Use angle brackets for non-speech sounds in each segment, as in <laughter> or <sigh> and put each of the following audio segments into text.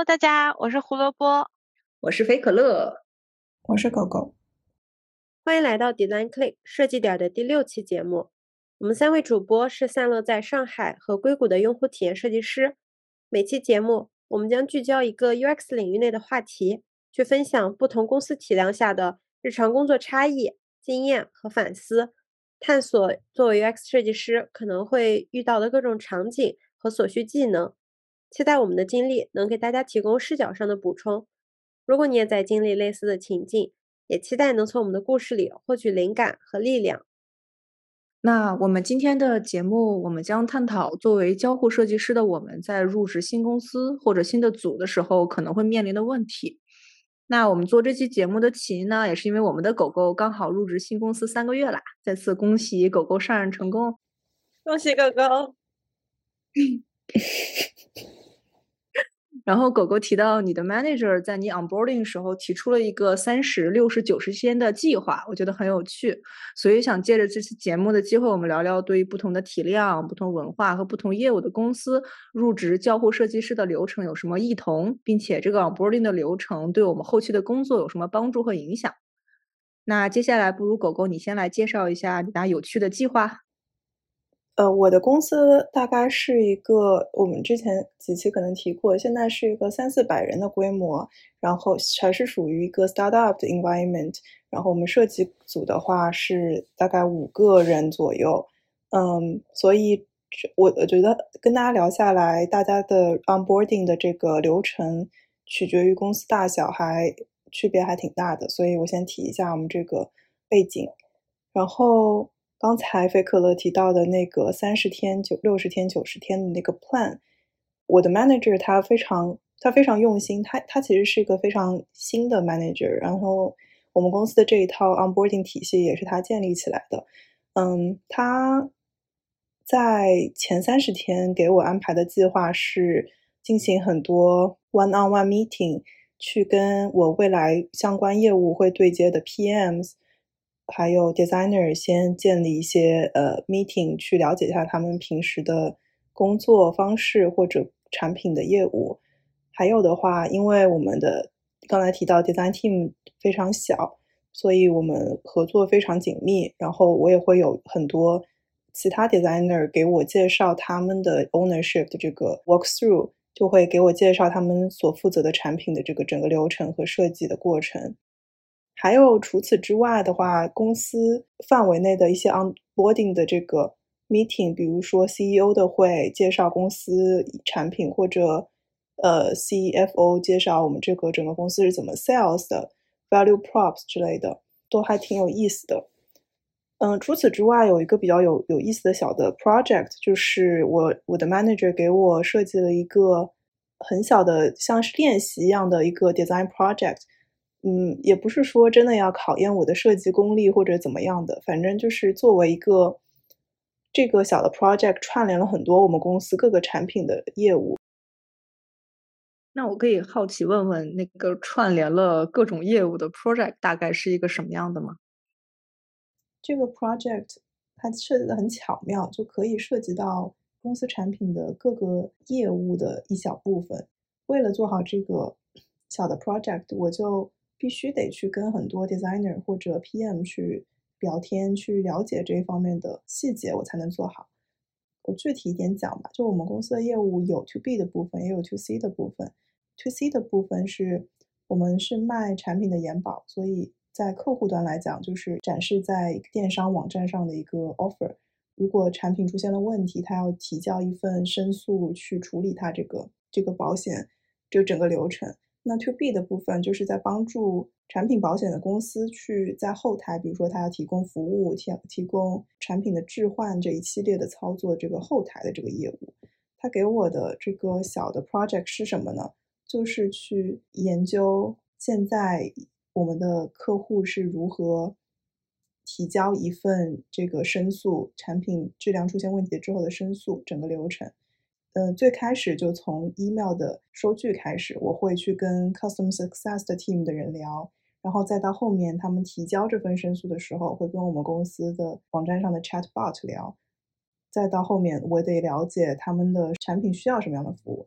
Hello，大家，我是胡萝卜，我是肥可乐，我是狗狗。欢迎来到 Design Click 设计点的第六期节目。我们三位主播是散落在上海和硅谷的用户体验设计师。每期节目，我们将聚焦一个 UX 领域内的话题，去分享不同公司体量下的日常工作差异、经验和反思，探索作为 UX 设计师可能会遇到的各种场景和所需技能。期待我们的经历能给大家提供视角上的补充。如果你也在经历类似的情境，也期待能从我们的故事里获取灵感和力量。那我们今天的节目，我们将探讨作为交互设计师的我们在入职新公司或者新的组的时候可能会面临的问题。那我们做这期节目的起因呢，也是因为我们的狗狗刚好入职新公司三个月啦。再次恭喜狗狗上任成功，恭喜狗狗！<laughs> 然后狗狗提到你的 manager 在你 onboarding 时候提出了一个三十六十九十天的计划，我觉得很有趣，所以想借着这次节目的机会，我们聊聊对于不同的体量、不同文化和不同业务的公司入职交互设计师的流程有什么异同，并且这个 onboarding 的流程对我们后期的工作有什么帮助和影响。那接下来不如狗狗你先来介绍一下你那有趣的计划。呃，我的公司大概是一个，我们之前几期可能提过，现在是一个三四百人的规模，然后还是属于一个 startup 的 environment。然后我们设计组的话是大概五个人左右，嗯，所以我我觉得跟大家聊下来，大家的 onboarding 的这个流程取决于公司大小，还区别还挺大的。所以我先提一下我们这个背景，然后。刚才菲克勒提到的那个三十天、九六十天、九十天的那个 plan，我的 manager 他非常他非常用心，他他其实是一个非常新的 manager，然后我们公司的这一套 onboarding 体系也是他建立起来的。嗯，他在前三十天给我安排的计划是进行很多 one on one meeting，去跟我未来相关业务会对接的 PMs。还有 designer 先建立一些呃 meeting 去了解一下他们平时的工作方式或者产品的业务。还有的话，因为我们的刚才提到 design team 非常小，所以我们合作非常紧密。然后我也会有很多其他 designer 给我介绍他们的 ownership 的这个 walk through，就会给我介绍他们所负责的产品的这个整个流程和设计的过程。还有除此之外的话，公司范围内的一些 onboarding 的这个 meeting，比如说 CEO 的会介绍公司产品，或者呃 CFO 介绍我们这个整个公司是怎么 sales 的，value props 之类的，都还挺有意思的。嗯，除此之外，有一个比较有有意思的小的 project，就是我我的 manager 给我设计了一个很小的像是练习一样的一个 design project。嗯，也不是说真的要考验我的设计功力或者怎么样的，反正就是作为一个这个小的 project 串联了很多我们公司各个产品的业务。那我可以好奇问问，那个串联了各种业务的 project 大概是一个什么样的吗？这个 project 它设计的很巧妙，就可以涉及到公司产品的各个业务的一小部分。为了做好这个小的 project，我就必须得去跟很多 designer 或者 PM 去聊天，去了解这一方面的细节，我才能做好。我具体一点讲吧，就我们公司的业务有 to B 的部分，也有 to C 的部分。to C 的部分是我们是卖产品的延保，所以在客户端来讲，就是展示在电商网站上的一个 offer。如果产品出现了问题，他要提交一份申诉去处理它这个这个保险这整个流程。那 To B 的部分就是在帮助产品保险的公司去在后台，比如说他要提供服务、提提供产品的置换这一系列的操作，这个后台的这个业务。他给我的这个小的 project 是什么呢？就是去研究现在我们的客户是如何提交一份这个申诉，产品质量出现问题之后的申诉整个流程。嗯，最开始就从 email 的收据开始，我会去跟 customer success 的 team 的人聊，然后再到后面他们提交这份申诉的时候，会跟我们公司的网站上的 chatbot 聊，再到后面我得了解他们的产品需要什么样的服务。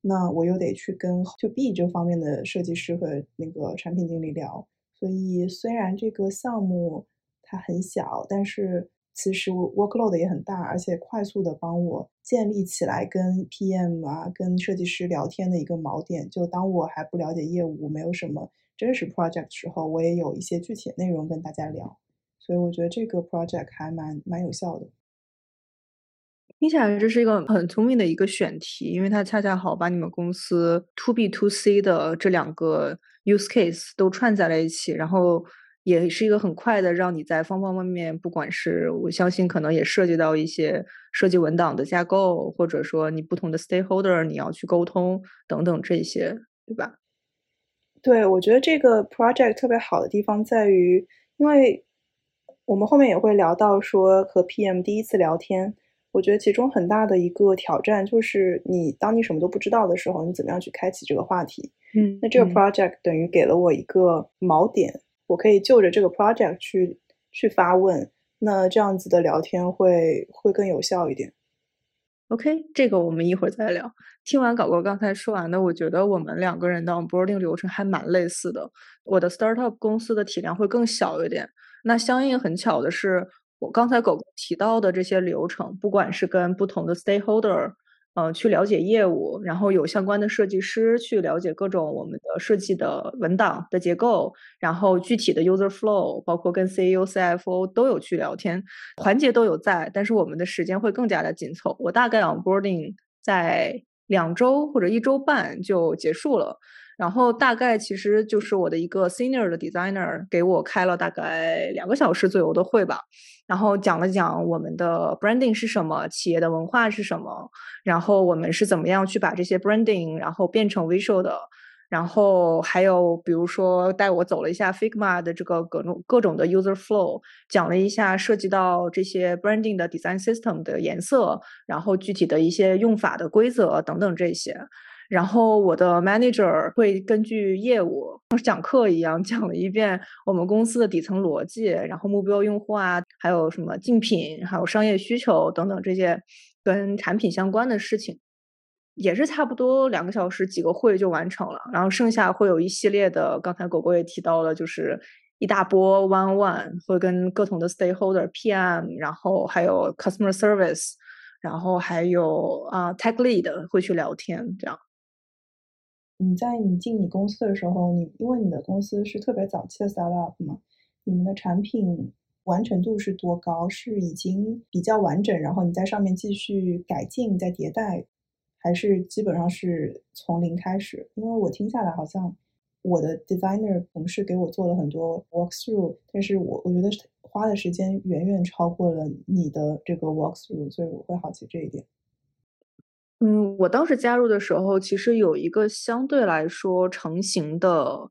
那我又得去跟 To B 这方面的设计师和那个产品经理聊。所以虽然这个项目它很小，但是其实 workload 也很大，而且快速的帮我建立起来跟 PM 啊、跟设计师聊天的一个锚点。就当我还不了解业务，没有什么真实 project 时候，我也有一些具体的内容跟大家聊。所以我觉得这个 project 还蛮蛮有效的。听起来这是一个很聪明的一个选题，因为它恰恰好把你们公司 To B To C 的这两个 use case 都串在了一起，然后也是一个很快的让你在方方面面，不管是我相信可能也涉及到一些设计文档的架构，或者说你不同的 stakeholder 你要去沟通等等这些，对吧？对，我觉得这个 project 特别好的地方在于，因为我们后面也会聊到说和 PM 第一次聊天，我觉得其中很大的一个挑战就是你当你什么都不知道的时候，你怎么样去开启这个话题？嗯，那这个 project 等于给了我一个锚点，我可以就着这个 project 去去发问，那这样子的聊天会会更有效一点。OK，这个我们一会儿再聊。听完搞哥刚才说完的，我觉得我们两个人的 onboarding 流程还蛮类似的。我的 startup 公司的体量会更小一点。那相应很巧的是，我刚才狗狗提到的这些流程，不管是跟不同的 stakeholder，呃，去了解业务，然后有相关的设计师去了解各种我们的设计的文档的结构，然后具体的 user flow，包括跟 CEO、CFO 都有去聊天，环节都有在，但是我们的时间会更加的紧凑。我大概 onboarding 在两周或者一周半就结束了。然后大概其实就是我的一个 senior 的 designer 给我开了大概两个小时左右的会吧，然后讲了讲我们的 branding 是什么，企业的文化是什么，然后我们是怎么样去把这些 branding 然后变成 visual 的，然后还有比如说带我走了一下 Figma 的这个各种各种的 user flow，讲了一下涉及到这些 branding 的 design system 的颜色，然后具体的一些用法的规则等等这些。然后我的 manager 会根据业务像讲课一样 <laughs> 讲了一遍我们公司的底层逻辑，然后目标用户啊，还有什么竞品，还有商业需求等等这些跟产品相关的事情，也是差不多两个小时几个会就完成了。然后剩下会有一系列的，刚才狗狗也提到了，就是一大波 one one 会跟各种的 stakeholder PM，然后还有 customer service，然后还有啊 tech lead 会去聊天这样。你在你进你公司的时候，你因为你的公司是特别早期的 startup 嘛，你们的产品完成度是多高？是已经比较完整，然后你在上面继续改进、再迭代，还是基本上是从零开始？因为我听下来好像我的 designer 同事给我做了很多 walkthrough，但是我我觉得花的时间远远超过了你的这个 walkthrough，所以我会好奇这一点。嗯，我当时加入的时候，其实有一个相对来说成型的，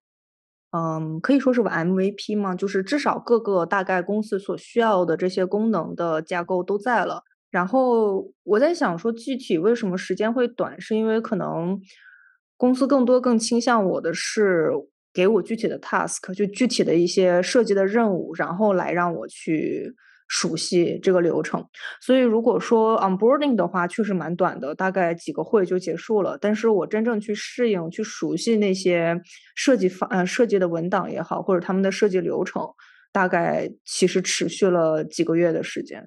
嗯，可以说是 MVP 嘛，就是至少各个大概公司所需要的这些功能的架构都在了。然后我在想说，具体为什么时间会短，是因为可能公司更多更倾向我的是给我具体的 task，就具体的一些设计的任务，然后来让我去。熟悉这个流程，所以如果说 onboarding 的话，确实蛮短的，大概几个会就结束了。但是我真正去适应、去熟悉那些设计方呃设计的文档也好，或者他们的设计流程，大概其实持续了几个月的时间。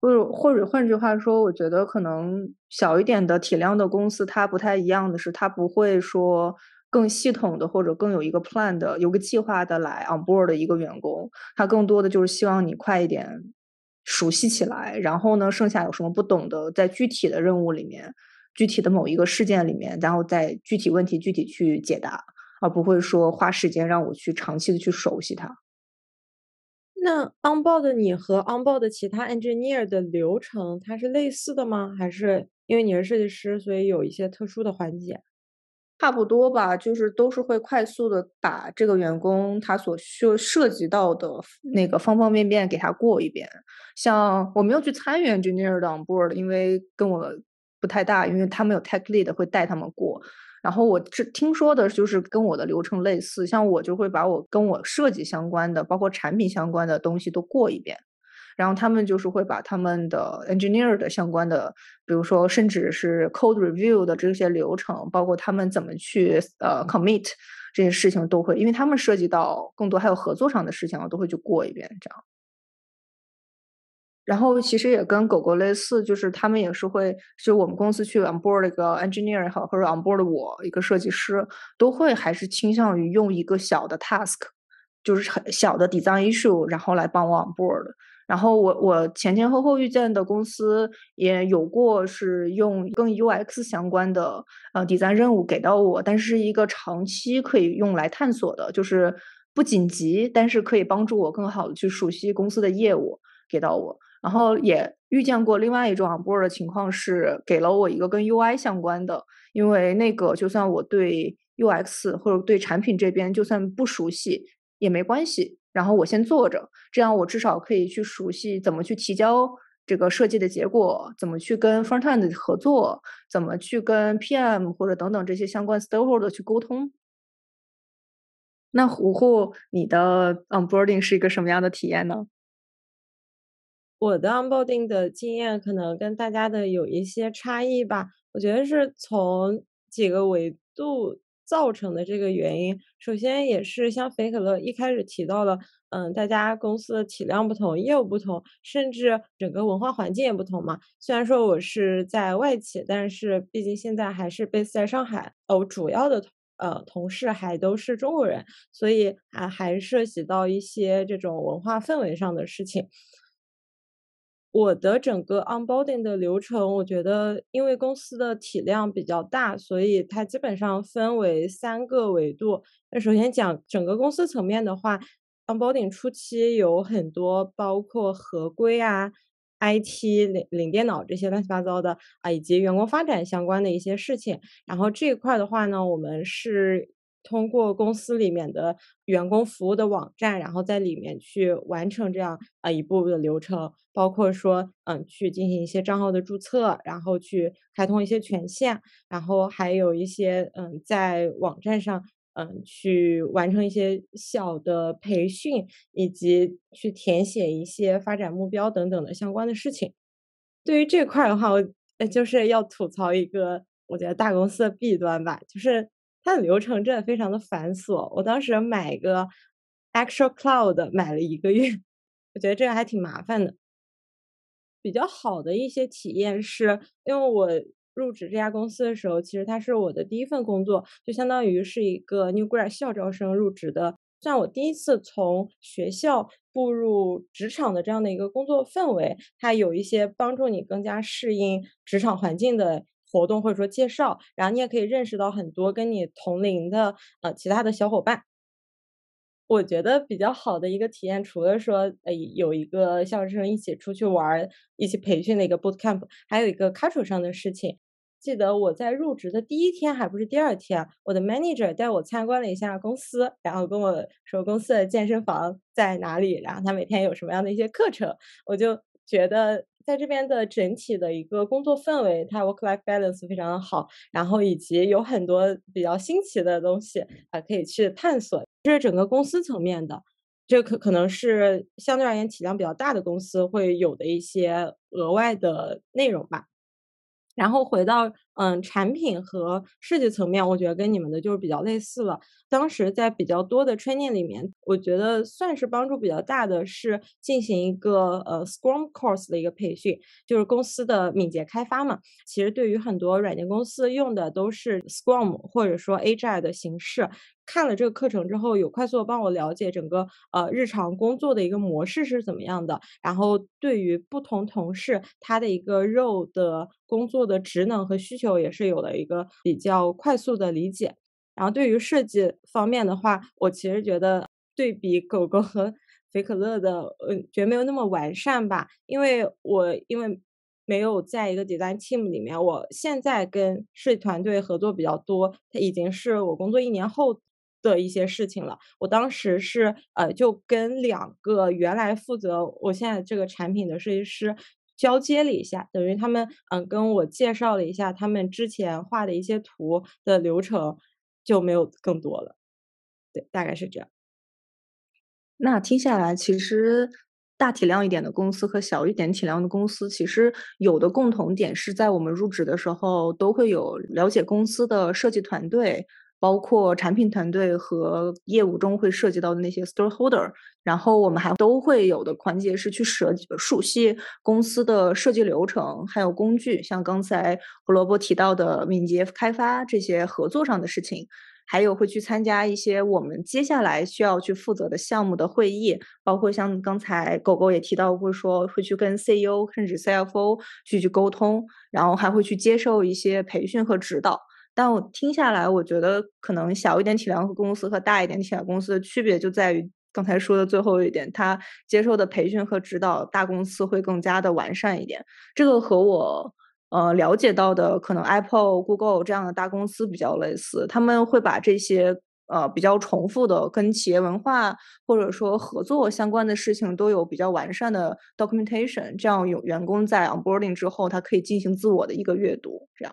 或者或者换句话说，我觉得可能小一点的体量的公司，它不太一样的是，它不会说。更系统的或者更有一个 plan 的、有个计划的来 on board 的一个员工，他更多的就是希望你快一点熟悉起来，然后呢，剩下有什么不懂的，在具体的任务里面、具体的某一个事件里面，然后在具体问题具体去解答，而不会说花时间让我去长期的去熟悉它。那 on board 你和 on board 其他 engineer 的流程，它是类似的吗？还是因为你是设计师，所以有一些特殊的环节？差不多吧，就是都是会快速的把这个员工他所需涉及到的那个方方面面给他过一遍。像我没有去参与 engineer 的 on board，因为跟我不太大，因为他们有 tech lead 会带他们过。然后我这听说的，就是跟我的流程类似，像我就会把我跟我设计相关的，包括产品相关的东西都过一遍。然后他们就是会把他们的 engineer 的相关的，比如说甚至是 code review 的这些流程，包括他们怎么去呃 commit 这些事情都会，因为他们涉及到更多还有合作上的事情，我都会去过一遍这样。然后其实也跟狗狗类似，就是他们也是会，就我们公司去 onboard 一个 engineer 也好，或者 onboard 我一个设计师，都会还是倾向于用一个小的 task，就是很小的 design issue，然后来帮我 onboard。然后我我前前后后遇见的公司也有过是用跟 UX 相关的呃抵赞任务给到我，但是一个长期可以用来探索的，就是不紧急，但是可以帮助我更好的去熟悉公司的业务给到我。然后也遇见过另外一种 onboard 的情况是给了我一个跟 UI 相关的，因为那个就算我对 UX 或者对产品这边就算不熟悉也没关系，然后我先做着，这样我至少可以去熟悉怎么去提交这个设计的结果，怎么去跟 frontend 合作，怎么去跟 PM 或者等等这些相关 stakeholder 去沟通。那胡胡，你的 onboarding 是一个什么样的体验呢？我的 onboarding 的经验可能跟大家的有一些差异吧，我觉得是从几个维度造成的这个原因。首先也是像菲可乐一开始提到了，嗯，大家公司的体量不同，业务不同，甚至整个文化环境也不同嘛。虽然说我是在外企，但是毕竟现在还是 base 在上海，哦，主要的呃同事还都是中国人，所以还还涉及到一些这种文化氛围上的事情。我的整个 onboarding 的流程，我觉得因为公司的体量比较大，所以它基本上分为三个维度。那首先讲整个公司层面的话，onboarding 初期有很多包括合规啊、IT 领领电脑这些乱七八糟的啊，以及员工发展相关的一些事情。然后这一块的话呢，我们是。通过公司里面的员工服务的网站，然后在里面去完成这样啊一步步的流程，包括说嗯去进行一些账号的注册，然后去开通一些权限，然后还有一些嗯在网站上嗯去完成一些小的培训，以及去填写一些发展目标等等的相关的事情。对于这块的话，我就是要吐槽一个我觉得大公司的弊端吧，就是。它的流程真的非常的繁琐，我当时买个 Actual Cloud 买了一个月，我觉得这个还挺麻烦的。比较好的一些体验是，因为我入职这家公司的时候，其实它是我的第一份工作，就相当于是一个 New Grad 校招生入职的，算我第一次从学校步入职场的这样的一个工作氛围，它有一些帮助你更加适应职场环境的。活动或者说介绍，然后你也可以认识到很多跟你同龄的呃其他的小伙伴。我觉得比较好的一个体验，除了说呃有一个校生一起出去玩、一起培训的一个 boot camp，还有一个 culture 上的事情。记得我在入职的第一天，还不是第二天，我的 manager 带我参观了一下公司，然后跟我说公司的健身房在哪里，然后他每天有什么样的一些课程，我就觉得。在这边的整体的一个工作氛围，它 work-life balance 非常的好，然后以及有很多比较新奇的东西啊，可以去探索。这是整个公司层面的，这可可能是相对而言体量比较大的公司会有的一些额外的内容吧。然后回到嗯产品和设计层面，我觉得跟你们的就是比较类似了。当时在比较多的 training 里面，我觉得算是帮助比较大的是进行一个呃 Scrum course 的一个培训，就是公司的敏捷开发嘛。其实对于很多软件公司用的都是 Scrum 或者说 Agile 的形式。看了这个课程之后，有快速的帮我了解整个呃日常工作的一个模式是怎么样的，然后对于不同同事他的一个肉的工作的职能和需求也是有了一个比较快速的理解。然后对于设计方面的话，我其实觉得对比狗狗和菲可乐的，呃，觉得没有那么完善吧，因为我因为。没有在一个 design team 里面，我现在跟设计团队合作比较多，它已经是我工作一年后。的一些事情了，我当时是呃，就跟两个原来负责我现在这个产品的设计师交接了一下，等于他们嗯跟我介绍了一下他们之前画的一些图的流程，就没有更多了。对，大概是这样。那听下来，其实大体量一点的公司和小一点体量的公司，其实有的共同点是在我们入职的时候都会有了解公司的设计团队。包括产品团队和业务中会涉及到的那些 stakeholder，然后我们还都会有的环节是去设熟悉公司的设计流程，还有工具，像刚才胡萝卜提到的敏捷开发这些合作上的事情，还有会去参加一些我们接下来需要去负责的项目的会议，包括像刚才狗狗也提到过，说会去跟 CEO 甚至 CFO 去去沟通，然后还会去接受一些培训和指导。但我听下来，我觉得可能小一点体量公司和大一点体量公司的区别就在于刚才说的最后一点，他接受的培训和指导，大公司会更加的完善一点。这个和我呃了解到的可能 Apple、Google 这样的大公司比较类似，他们会把这些呃比较重复的跟企业文化或者说合作相关的事情都有比较完善的 documentation，这样有员工在 onboarding 之后，他可以进行自我的一个阅读，这样。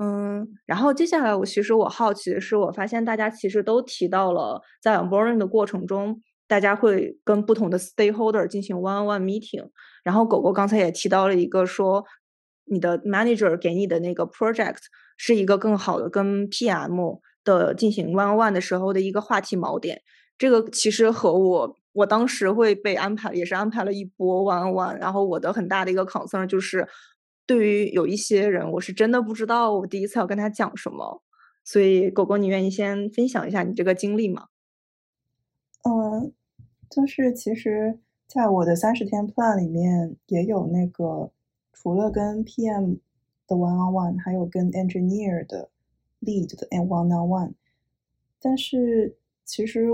嗯，然后接下来我其实我好奇的是，我发现大家其实都提到了在 onboarding 的过程中，大家会跟不同的 stakeholder 进行 one-on-one meeting。然后狗狗刚才也提到了一个说，你的 manager 给你的那个 project 是一个更好的跟 PM 的进行 one-on-one 的时候的一个话题锚点。这个其实和我我当时会被安排，也是安排了一波 one-on-one。然后我的很大的一个 concern 就是。对于有一些人，我是真的不知道我第一次要跟他讲什么，所以狗狗，你愿意先分享一下你这个经历吗？嗯，就是其实在我的三十天 plan 里面也有那个，除了跟 PM 的 one on one，还有跟 engineer 的 lead 的 one on one，但是其实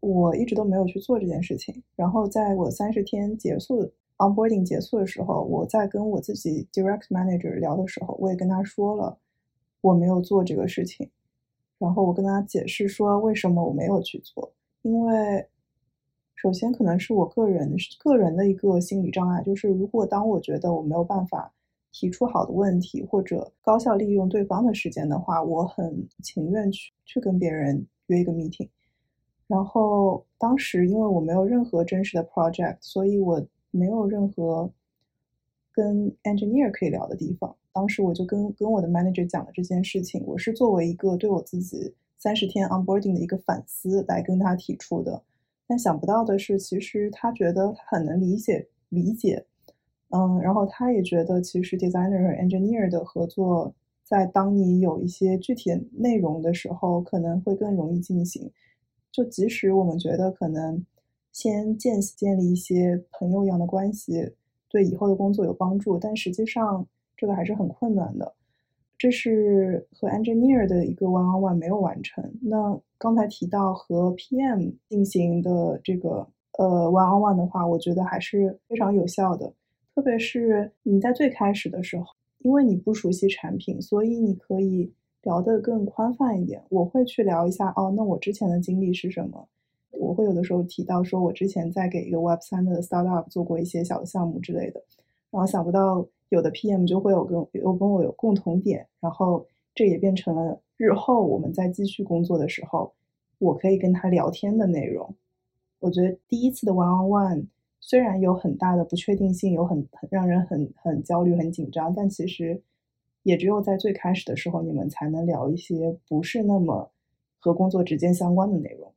我一直都没有去做这件事情。然后在我三十天结束。Onboarding 结束的时候，我在跟我自己 Direct Manager 聊的时候，我也跟他说了我没有做这个事情。然后我跟他解释说为什么我没有去做，因为首先可能是我个人个人的一个心理障碍，就是如果当我觉得我没有办法提出好的问题或者高效利用对方的时间的话，我很情愿去去跟别人约一个 meeting。然后当时因为我没有任何真实的 project，所以我。没有任何跟 engineer 可以聊的地方。当时我就跟跟我的 manager 讲了这件事情。我是作为一个对我自己三十天 onboarding 的一个反思来跟他提出的。但想不到的是，其实他觉得他很能理解理解，嗯，然后他也觉得其实 designer 和 engineer 的合作，在当你有一些具体内容的时候，可能会更容易进行。就即使我们觉得可能。先建建立一些朋友一样的关系，对以后的工作有帮助，但实际上这个还是很困难的。这是和 engineer 的一个 one on one 没有完成。那刚才提到和 PM 进行的这个呃 one on one 的话，我觉得还是非常有效的。特别是你在最开始的时候，因为你不熟悉产品，所以你可以聊得更宽泛一点。我会去聊一下，哦，那我之前的经历是什么？我会有的时候提到说，我之前在给一个 Web 三的 startup 做过一些小的项目之类的，然后想不到有的 PM 就会有跟有跟我有共同点，然后这也变成了日后我们在继续工作的时候，我可以跟他聊天的内容。我觉得第一次的 one on one 虽然有很大的不确定性，有很很让人很很焦虑、很紧张，但其实也只有在最开始的时候，你们才能聊一些不是那么和工作直接相关的内容。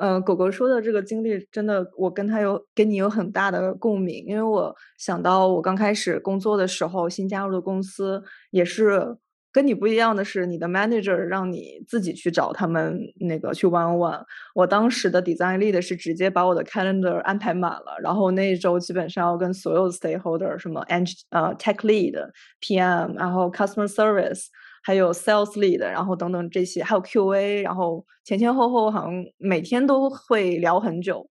呃，狗狗说的这个经历真的，我跟他有跟你有很大的共鸣，因为我想到我刚开始工作的时候，新加入的公司也是跟你不一样的是，你的 manager 让你自己去找他们那个去 one on one。我当时的 design lead 是直接把我的 calendar 安排满了，然后那一周基本上要跟所有 stakeholder，什么 eng 呃 tech lead、PM，然后 customer service。还有 sales lead，然后等等这些，还有 QA，然后前前后后好像每天都会聊很久。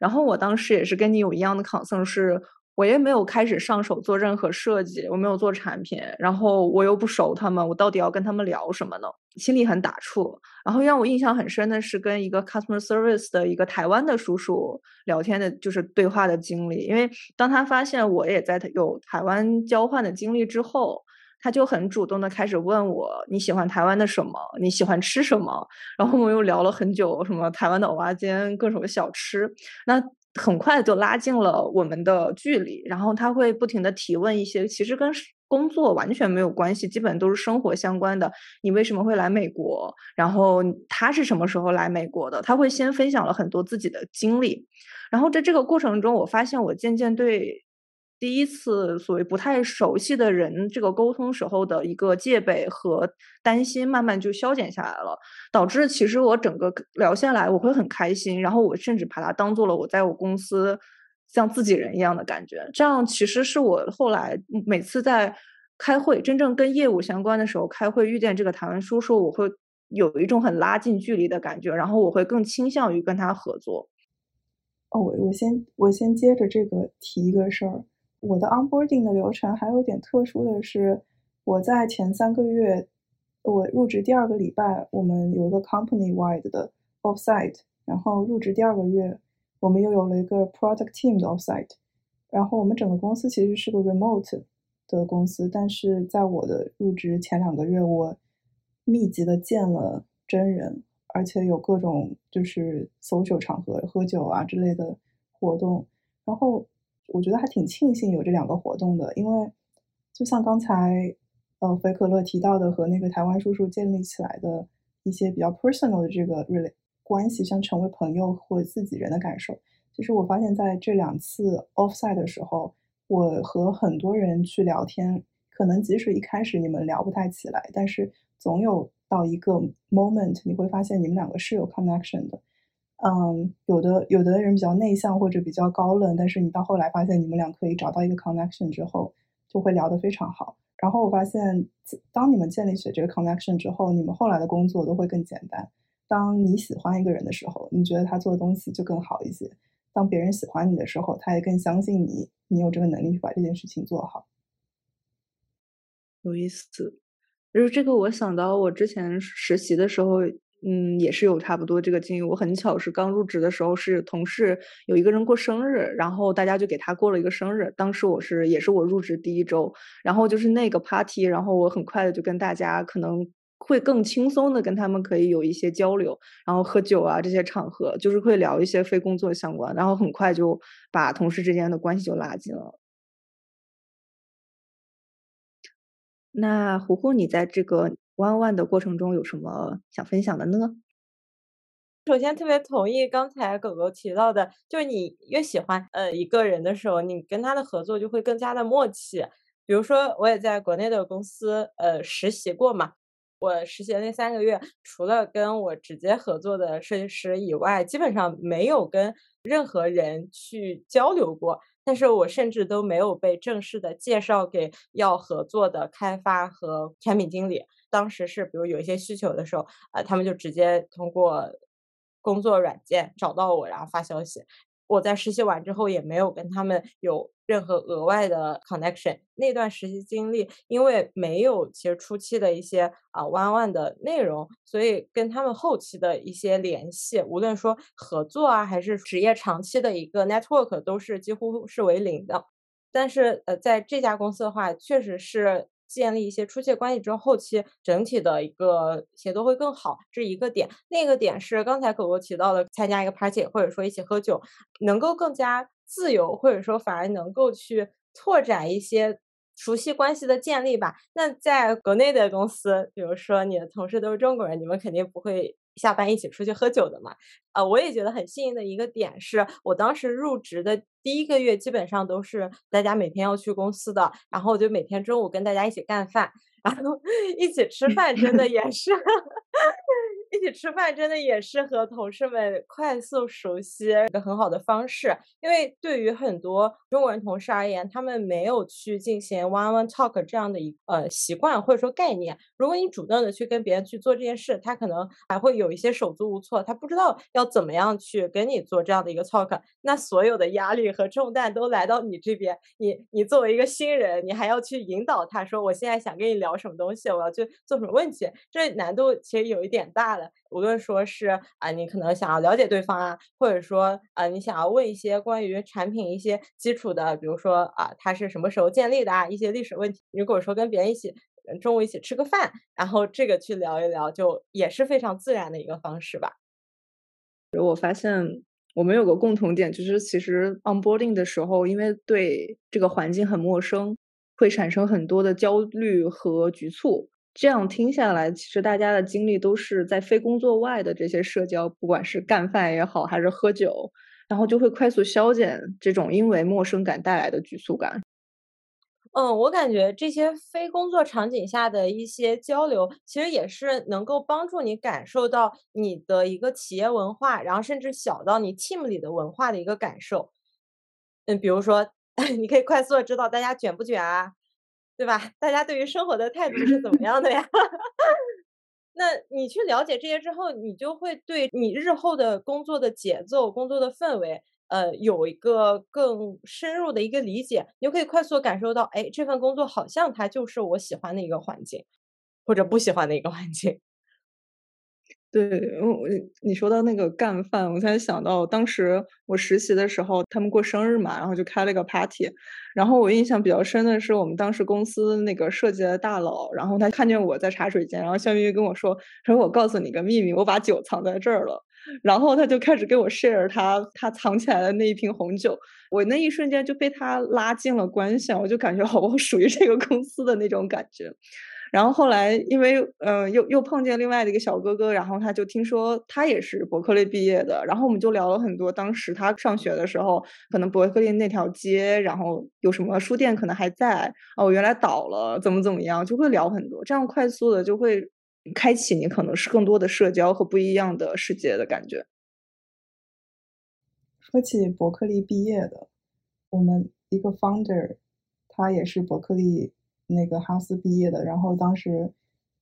然后我当时也是跟你有一样的 concern，是我也没有开始上手做任何设计，我没有做产品，然后我又不熟他们，我到底要跟他们聊什么呢？心里很打怵。然后让我印象很深的是跟一个 customer service 的一个台湾的叔叔聊天的，就是对话的经历。因为当他发现我也在有台湾交换的经历之后。他就很主动的开始问我你喜欢台湾的什么？你喜欢吃什么？然后我们又聊了很久，什么台湾的蚵仔煎，各种小吃。那很快就拉近了我们的距离。然后他会不停的提问一些其实跟工作完全没有关系，基本都是生活相关的。你为什么会来美国？然后他是什么时候来美国的？他会先分享了很多自己的经历。然后在这个过程中，我发现我渐渐对。第一次所谓不太熟悉的人，这个沟通时候的一个戒备和担心，慢慢就消减下来了，导致其实我整个聊下来，我会很开心，然后我甚至把它当做了我在我公司像自己人一样的感觉。这样其实是我后来每次在开会，真正跟业务相关的时候开会遇见这个台湾叔叔，我会有一种很拉近距离的感觉，然后我会更倾向于跟他合作。哦，我我先我先接着这个提一个事儿。我的 onboarding 的流程还有点特殊的是，我在前三个月，我入职第二个礼拜，我们有一个 company wide 的 offsite，然后入职第二个月，我们又有了一个 product team 的 offsite，然后我们整个公司其实是个 remote 的公司，但是在我的入职前两个月，我密集的见了真人，而且有各种就是 social 场合喝酒啊之类的活动，然后。我觉得还挺庆幸有这两个活动的，因为就像刚才呃菲可乐提到的，和那个台湾叔叔建立起来的一些比较 personal 的这个 really 关系，像成为朋友或自己人的感受。其实我发现在这两次 offside 的时候，我和很多人去聊天，可能即使一开始你们聊不太起来，但是总有到一个 moment，你会发现你们两个是有 connection 的。嗯，有的有的人比较内向或者比较高冷，但是你到后来发现你们俩可以找到一个 connection 之后，就会聊得非常好。然后我发现，当你们建立起这个 connection 之后，你们后来的工作都会更简单。当你喜欢一个人的时候，你觉得他做的东西就更好一些；当别人喜欢你的时候，他也更相信你，你有这个能力去把这件事情做好。有意思，就是这个，我想到我之前实习的时候。嗯，也是有差不多这个经历。我很巧是刚入职的时候，是同事有一个人过生日，然后大家就给他过了一个生日。当时我是也是我入职第一周，然后就是那个 party，然后我很快的就跟大家可能会更轻松的跟他们可以有一些交流，然后喝酒啊这些场合，就是会聊一些非工作相关，然后很快就把同事之间的关系就拉近了。那胡胡，你在这个。弯弯的过程中有什么想分享的呢？首先，特别同意刚才狗狗提到的，就是你越喜欢呃一个人的时候，你跟他的合作就会更加的默契。比如说，我也在国内的公司呃实习过嘛，我实习那三个月，除了跟我直接合作的设计师以外，基本上没有跟任何人去交流过。但是我甚至都没有被正式的介绍给要合作的开发和产品经理。当时是，比如有一些需求的时候，呃，他们就直接通过工作软件找到我，然后发消息。我在实习完之后也没有跟他们有任何额外的 connection。那段实习经历，因为没有其实初期的一些啊 one one 的内容，所以跟他们后期的一些联系，无论说合作啊，还是职业长期的一个 network，都是几乎是为零的。但是呃，在这家公司的话，确实是。建立一些出借关系之后，后期整体的一个协作会更好，这一个点。那个点是刚才狗狗提到的，参加一个 party 或者说一起喝酒，能够更加自由，或者说反而能够去拓展一些熟悉关系的建立吧。那在国内的公司，比如说你的同事都是中国人，你们肯定不会。下班一起出去喝酒的嘛，呃，我也觉得很幸运的一个点是，我当时入职的第一个月，基本上都是大家每天要去公司的，然后我就每天中午跟大家一起干饭，然后 <laughs> 一起吃饭，真的也是。一起吃饭真的也是和同事们快速熟悉一个很好的方式，因为对于很多中国人同事而言，他们没有去进行 one-on-one talk 这样的一呃习惯或者说概念。如果你主动的去跟别人去做这件事，他可能还会有一些手足无措，他不知道要怎么样去跟你做这样的一个 talk。那所有的压力和重担都来到你这边，你你作为一个新人，你还要去引导他说，我现在想跟你聊什么东西，我要去做什么问题，这难度其实有一点大。无论说是啊，你可能想要了解对方啊，或者说啊，你想要问一些关于产品一些基础的，比如说啊，它是什么时候建立的啊，一些历史问题。如果说跟别人一起中午一起吃个饭，然后这个去聊一聊，就也是非常自然的一个方式吧。就我发现我们有个共同点，就是其实 onboarding 的时候，因为对这个环境很陌生，会产生很多的焦虑和局促。这样听下来，其实大家的精力都是在非工作外的这些社交，不管是干饭也好，还是喝酒，然后就会快速消减这种因为陌生感带来的局促感。嗯，我感觉这些非工作场景下的一些交流，其实也是能够帮助你感受到你的一个企业文化，然后甚至小到你 team 里的文化的一个感受。嗯，比如说，<laughs> 你可以快速的知道大家卷不卷啊。对吧？大家对于生活的态度是怎么样的呀？<laughs> 那你去了解这些之后，你就会对你日后的工作的节奏、工作的氛围，呃，有一个更深入的一个理解。你就可以快速感受到，哎，这份工作好像它就是我喜欢的一个环境，或者不喜欢的一个环境。对，我你说到那个干饭，我才想到当时我实习的时候，他们过生日嘛，然后就开了个 party。然后我印象比较深的是，我们当时公司那个设计的大佬，然后他看见我在茶水间，然后笑眯眯跟我说：“他说我告诉你个秘密，我把酒藏在这儿了。”然后他就开始给我 share 他他藏起来的那一瓶红酒。我那一瞬间就被他拉近了关系，我就感觉好，我属于这个公司的那种感觉。然后后来，因为嗯，又又碰见另外的一个小哥哥，然后他就听说他也是伯克利毕业的，然后我们就聊了很多当时他上学的时候，可能伯克利那条街，然后有什么书店可能还在，哦，原来倒了，怎么怎么样，就会聊很多，这样快速的就会开启你可能是更多的社交和不一样的世界的感觉。说起伯克利毕业的，我们一个 founder，他也是伯克利。那个哈斯毕业的，然后当时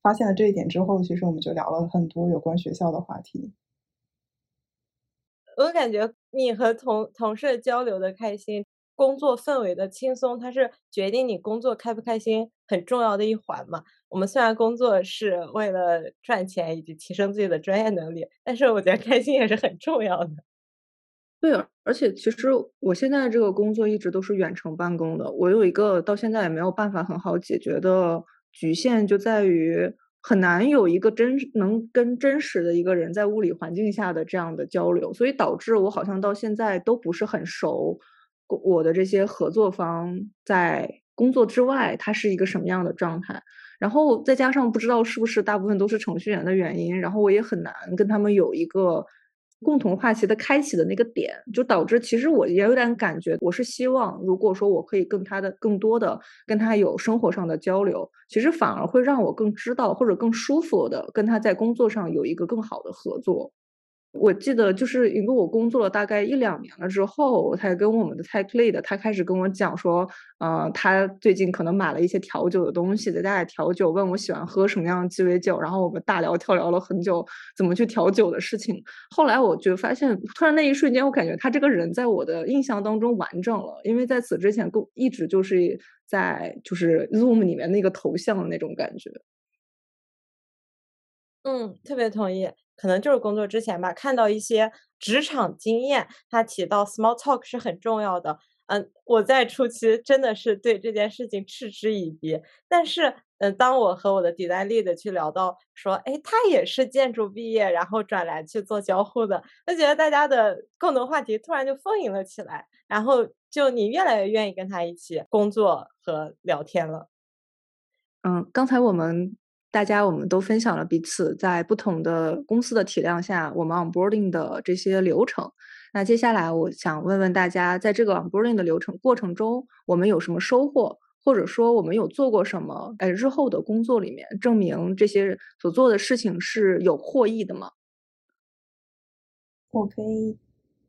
发现了这一点之后，其实我们就聊了很多有关学校的话题。我感觉你和同同事交流的开心，工作氛围的轻松，它是决定你工作开不开心很重要的一环嘛。我们虽然工作是为了赚钱以及提升自己的专业能力，但是我觉得开心也是很重要的。对，而且其实我现在这个工作一直都是远程办公的。我有一个到现在也没有办法很好解决的局限，就在于很难有一个真能跟真实的一个人在物理环境下的这样的交流，所以导致我好像到现在都不是很熟我的这些合作方在工作之外他是一个什么样的状态。然后再加上不知道是不是大部分都是程序员的原因，然后我也很难跟他们有一个。共同话题的开启的那个点，就导致其实我也有点感觉，我是希望，如果说我可以跟他的更多的跟他有生活上的交流，其实反而会让我更知道或者更舒服的跟他在工作上有一个更好的合作。我记得就是一个我工作了大概一两年了之后，我才跟我们的 tech lead 他开始跟我讲说，呃，他最近可能买了一些调酒的东西，在家里调酒，问我喜欢喝什么样的鸡尾酒，然后我们大聊特聊了很久怎么去调酒的事情。后来我就发现，突然那一瞬间，我感觉他这个人在我的印象当中完整了，因为在此之前够一直就是在就是 Zoom 里面那个头像的那种感觉。嗯，特别同意。可能就是工作之前吧，看到一些职场经验，他提到 small talk 是很重要的。嗯，我在初期真的是对这件事情嗤之以鼻。但是，嗯，当我和我的 design lead 去聊到说，哎，他也是建筑毕业，然后转来去做交互的，就觉得大家的共同话题突然就丰盈了起来。然后，就你越来越愿意跟他一起工作和聊天了。嗯，刚才我们。大家，我们都分享了彼此在不同的公司的体量下，我们 onboarding 的这些流程。那接下来，我想问问大家，在这个 onboarding 的流程过程中，我们有什么收获，或者说我们有做过什么？哎日后的工作里面，证明这些所做的事情是有获益的吗？我可以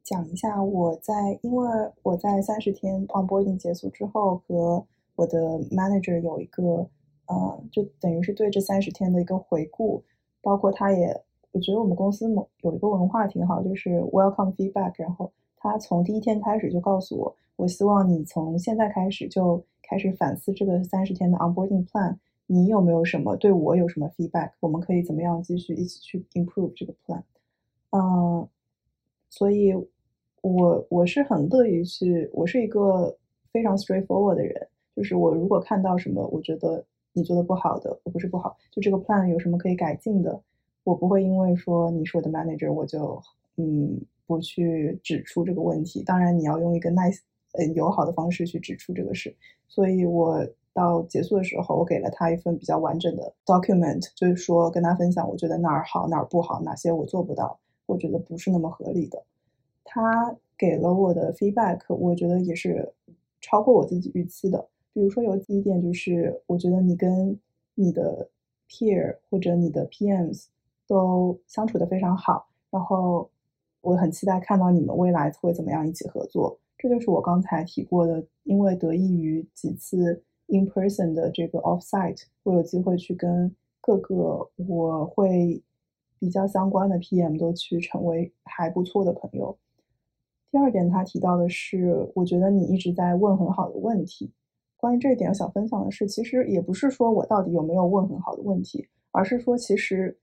讲一下，我在因为我在三十天 onboarding 结束之后，和我的 manager 有一个。呃，就等于是对这三十天的一个回顾，包括他也，我觉得我们公司某有一个文化挺好，就是 welcome feedback。然后他从第一天开始就告诉我，我希望你从现在开始就开始反思这个三十天的 onboarding plan，你有没有什么对我有什么 feedback，我们可以怎么样继续一起去 improve 这个 plan。嗯，所以我我是很乐于去，我是一个非常 straightforward 的人，就是我如果看到什么，我觉得。你做的不好的，我不是不好，就这个 plan 有什么可以改进的，我不会因为说你是我的 manager，我就嗯不去指出这个问题。当然，你要用一个 nice 呃友好的方式去指出这个事。所以我到结束的时候，我给了他一份比较完整的 document，就是说跟他分享，我觉得哪儿好，哪儿不好，哪些我做不到，我觉得不是那么合理的。他给了我的 feedback，我觉得也是超过我自己预期的。比如说有第一点就是，我觉得你跟你的 peer 或者你的 PMs 都相处的非常好，然后我很期待看到你们未来会怎么样一起合作。这就是我刚才提过的，因为得益于几次 in person 的这个 offsite，我有机会去跟各个我会比较相关的 PM 都去成为还不错的朋友。第二点，他提到的是，我觉得你一直在问很好的问题。关于这一点，我想分享的是，其实也不是说我到底有没有问很好的问题，而是说，其实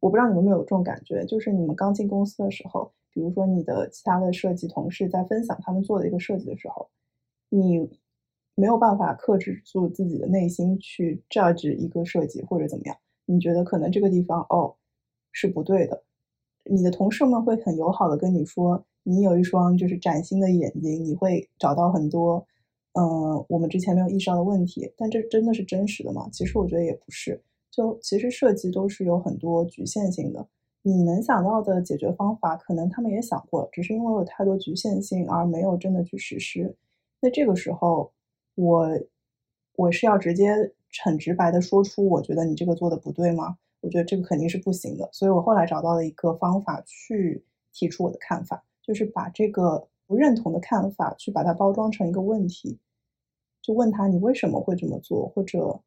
我不知道你们有没有这种感觉，就是你们刚进公司的时候，比如说你的其他的设计同事在分享他们做的一个设计的时候，你没有办法克制住自己的内心去 judge 一个设计或者怎么样，你觉得可能这个地方哦是不对的，你的同事们会很友好的跟你说，你有一双就是崭新的眼睛，你会找到很多。嗯，我们之前没有意识到的问题，但这真的是真实的吗？其实我觉得也不是。就其实设计都是有很多局限性的，你能想到的解决方法，可能他们也想过，只是因为有太多局限性而没有真的去实施。那这个时候，我我是要直接很直白的说出，我觉得你这个做的不对吗？我觉得这个肯定是不行的。所以我后来找到了一个方法去提出我的看法，就是把这个不认同的看法去把它包装成一个问题。就问他你为什么会这么做，或者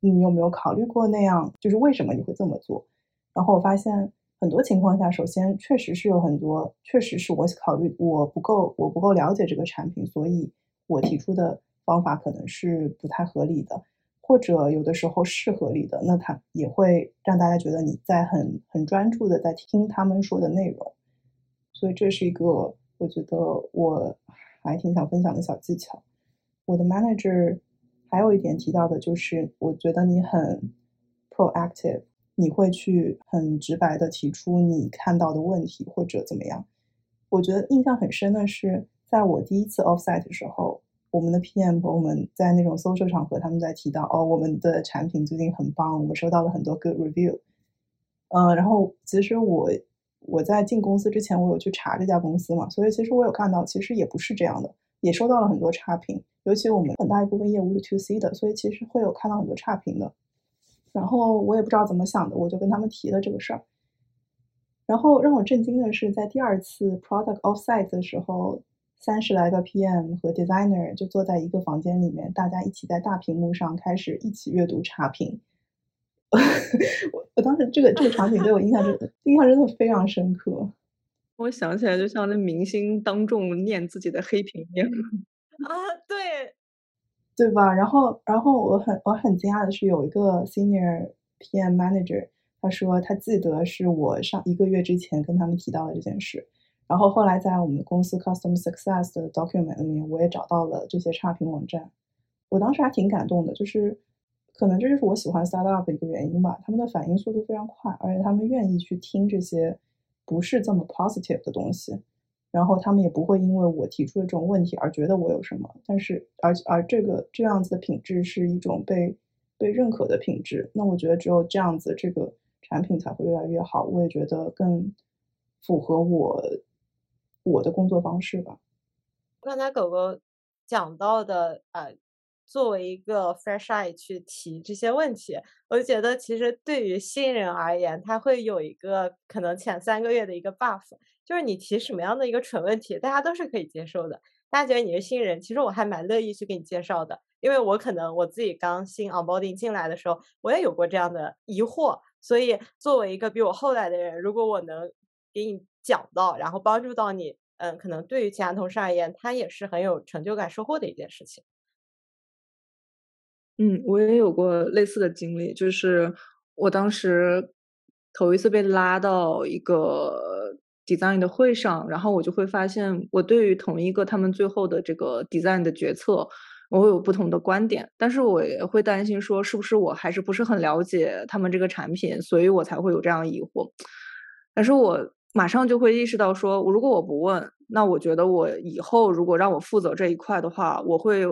你有没有考虑过那样？就是为什么你会这么做？然后我发现很多情况下，首先确实是有很多，确实是我考虑我不够，我不够了解这个产品，所以我提出的方法可能是不太合理的，或者有的时候是合理的，那他也会让大家觉得你在很很专注的在听他们说的内容。所以这是一个我觉得我还挺想分享的小技巧。我的 manager 还有一点提到的就是，我觉得你很 proactive，你会去很直白的提出你看到的问题或者怎么样。我觉得印象很深的是，在我第一次 offsite 的时候，我们的 PM 和我们在那种 social 场合，他们在提到哦，我们的产品最近很棒，我们收到了很多 good review。嗯，然后其实我我在进公司之前，我有去查这家公司嘛，所以其实我有看到，其实也不是这样的。也收到了很多差评，尤其我们很大一部分业务是 to C 的，所以其实会有看到很多差评的。然后我也不知道怎么想的，我就跟他们提了这个事儿。然后让我震惊的是，在第二次 product offsite 的时候，三十来个 PM 和 designer 就坐在一个房间里面，大家一起在大屏幕上开始一起阅读差评。<laughs> 我我当时这个这个场景对我印象真印象真的非常深刻。我想起来，就像那明星当众念自己的黑屏一样 <laughs> 啊，对，对吧？然后，然后我很我很惊讶的是，有一个 senior PM manager，他说他记得是我上一个月之前跟他们提到的这件事，然后后来在我们公司 customer success 的 document 里面，我也找到了这些差评网站，我当时还挺感动的，就是可能这就是我喜欢 startup 的一个原因吧，他们的反应速度非常快，而且他们愿意去听这些。不是这么 positive 的东西，然后他们也不会因为我提出的这种问题而觉得我有什么，但是而而这个这样子的品质是一种被被认可的品质，那我觉得只有这样子，这个产品才会越来越好。我也觉得更符合我我的工作方式吧。刚才狗狗讲到的，呃。作为一个 fresh eye 去提这些问题，我觉得其实对于新人而言，他会有一个可能前三个月的一个 buff，就是你提什么样的一个蠢问题，大家都是可以接受的。大家觉得你是新人，其实我还蛮乐意去给你介绍的，因为我可能我自己刚新 onboarding 进来的时候，我也有过这样的疑惑，所以作为一个比我后来的人，如果我能给你讲到，然后帮助到你，嗯，可能对于其他同事而言，他也是很有成就感、收获的一件事情。嗯，我也有过类似的经历，就是我当时头一次被拉到一个 design 的会上，然后我就会发现，我对于同一个他们最后的这个 design 的决策，我会有不同的观点，但是我也会担心说，是不是我还是不是很了解他们这个产品，所以我才会有这样疑惑。但是我马上就会意识到说，如果我不问，那我觉得我以后如果让我负责这一块的话，我会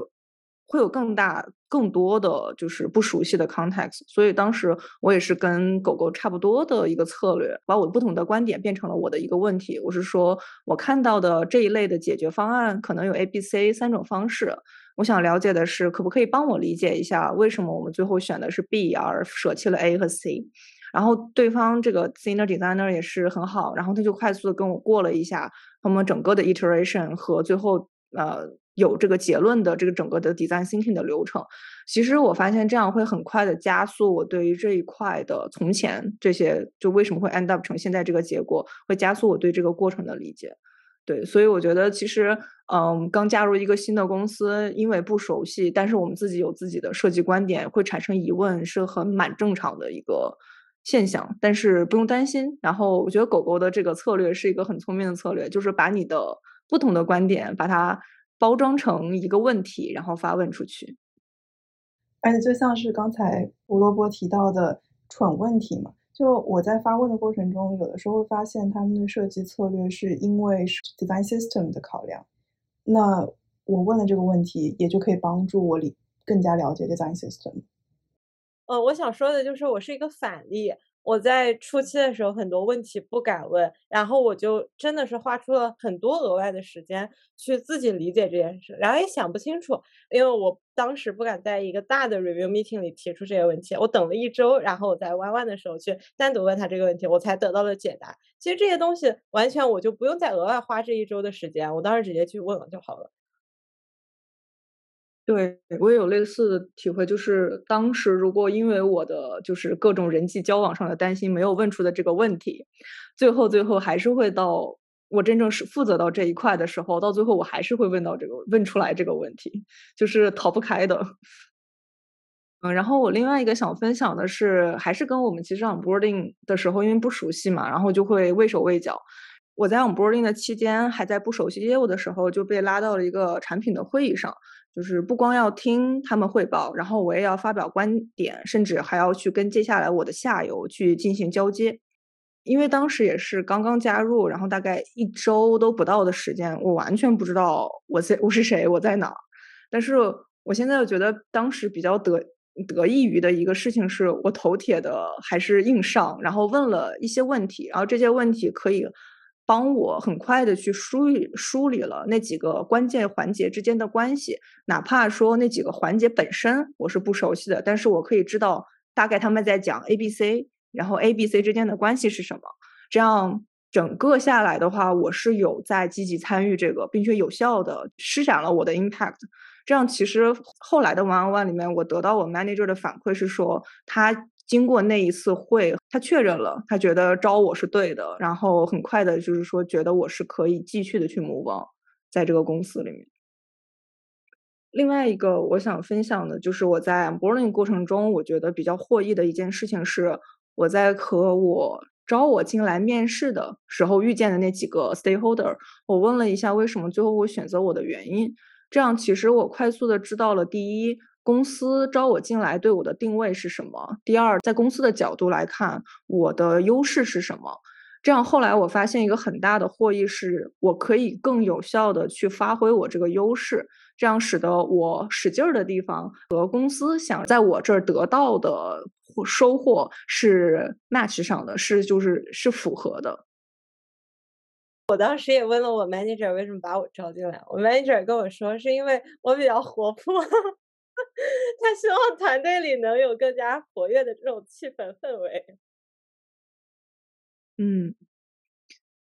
会有更大、更多的就是不熟悉的 context。所以当时我也是跟狗狗差不多的一个策略，把我不同的观点变成了我的一个问题。我是说我看到的这一类的解决方案可能有 A、B、C 三种方式。我想了解的是，可不可以帮我理解一下，为什么我们最后选的是 B 而舍弃了 A 和 C？然后对方这个 senior designer 也是很好，然后他就快速的跟我过了一下他们整个的 iteration 和最后呃有这个结论的这个整个的 design thinking 的流程。其实我发现这样会很快的加速我对于这一块的从前这些就为什么会 end up 成现在这个结果，会加速我对这个过程的理解。对，所以我觉得其实嗯，刚加入一个新的公司，因为不熟悉，但是我们自己有自己的设计观点，会产生疑问，是很蛮正常的一个。现象，但是不用担心。然后我觉得狗狗的这个策略是一个很聪明的策略，就是把你的不同的观点，把它包装成一个问题，然后发问出去。而且就像是刚才胡萝卜提到的蠢问题嘛，就我在发问的过程中，有的时候会发现他们的设计策略是因为 design system 的考量。那我问了这个问题，也就可以帮助我理更加了解 design system。呃，我想说的就是我是一个反例。我在初期的时候很多问题不敢问，然后我就真的是花出了很多额外的时间去自己理解这件事，然后也想不清楚，因为我当时不敢在一个大的 review meeting 里提出这些问题。我等了一周，然后我在 Y one 的时候去单独问他这个问题，我才得到了解答。其实这些东西完全我就不用再额外花这一周的时间，我当时直接去问了就好了。对我也有类似的体会，就是当时如果因为我的就是各种人际交往上的担心没有问出的这个问题，最后最后还是会到我真正是负责到这一块的时候，到最后我还是会问到这个问出来这个问题，就是逃不开的。嗯，然后我另外一个想分享的是，还是跟我们其实 onboarding 的时候，因为不熟悉嘛，然后就会畏手畏脚。我在 onboarding 的期间，还在不熟悉业务的时候，就被拉到了一个产品的会议上。就是不光要听他们汇报，然后我也要发表观点，甚至还要去跟接下来我的下游去进行交接。因为当时也是刚刚加入，然后大概一周都不到的时间，我完全不知道我在我是谁，我在哪儿。但是我现在又觉得当时比较得得益于的一个事情是，我头铁的还是硬上，然后问了一些问题，然后这些问题可以。帮我很快的去梳理梳理了那几个关键环节之间的关系，哪怕说那几个环节本身我是不熟悉的，但是我可以知道大概他们在讲 A、B、C，然后 A、B、C 之间的关系是什么。这样整个下来的话，我是有在积极参与这个，并且有效的施展了我的 impact。这样其实后来的 one on one 里面，我得到我 manager 的反馈是说他。经过那一次会，他确认了，他觉得招我是对的，然后很快的，就是说觉得我是可以继续的去目光在这个公司里面。另外一个我想分享的就是我在 b o r n i n g 过程中，我觉得比较获益的一件事情是，我在和我招我进来面试的时候遇见的那几个 stakeholder，我问了一下为什么最后会选择我的原因，这样其实我快速的知道了第一。公司招我进来对我的定位是什么？第二，在公司的角度来看，我的优势是什么？这样后来我发现一个很大的获益是，我可以更有效的去发挥我这个优势，这样使得我使劲儿的地方和公司想在我这儿得到的收获是 match 上的，是就是是符合的。我当时也问了我 manager 为什么把我招进来，我 manager 跟我说是因为我比较活泼。他希望团队里能有更加活跃的这种气氛氛围。嗯，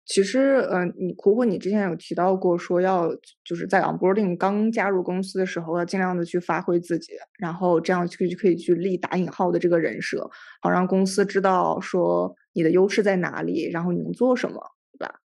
其实，呃，你苦苦，你之前有提到过，说要就是在 onboarding 刚加入公司的时候，要尽量的去发挥自己，然后这样去可以去立打引号的这个人设，好让公司知道说你的优势在哪里，然后你能做什么，对吧？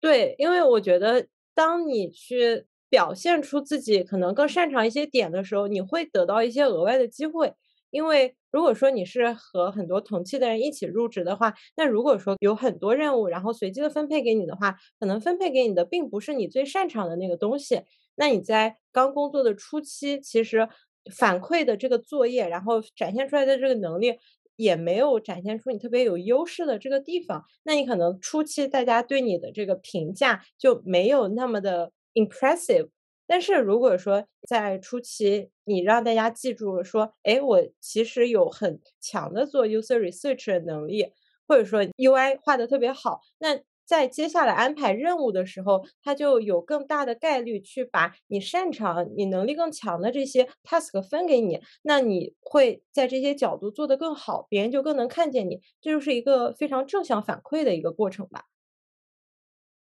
对，因为我觉得当你去。表现出自己可能更擅长一些点的时候，你会得到一些额外的机会。因为如果说你是和很多同期的人一起入职的话，那如果说有很多任务，然后随机的分配给你的话，可能分配给你的并不是你最擅长的那个东西。那你在刚工作的初期，其实反馈的这个作业，然后展现出来的这个能力，也没有展现出你特别有优势的这个地方，那你可能初期大家对你的这个评价就没有那么的 impressive。但是如果说在初期你让大家记住了说，哎，我其实有很强的做 user research 的能力，或者说 UI 画的特别好，那在接下来安排任务的时候，他就有更大的概率去把你擅长、你能力更强的这些 task 分给你，那你会在这些角度做得更好，别人就更能看见你，这就是一个非常正向反馈的一个过程吧。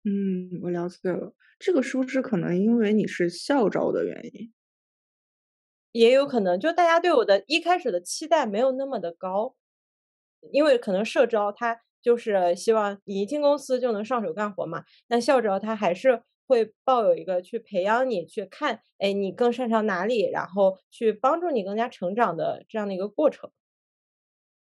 嗯，我了解了。这个是不是可能因为你是校招的原因？也有可能，就大家对我的一开始的期待没有那么的高，因为可能社招他就是希望你一进公司就能上手干活嘛。那校招他还是会抱有一个去培养你，去看，哎，你更擅长哪里，然后去帮助你更加成长的这样的一个过程。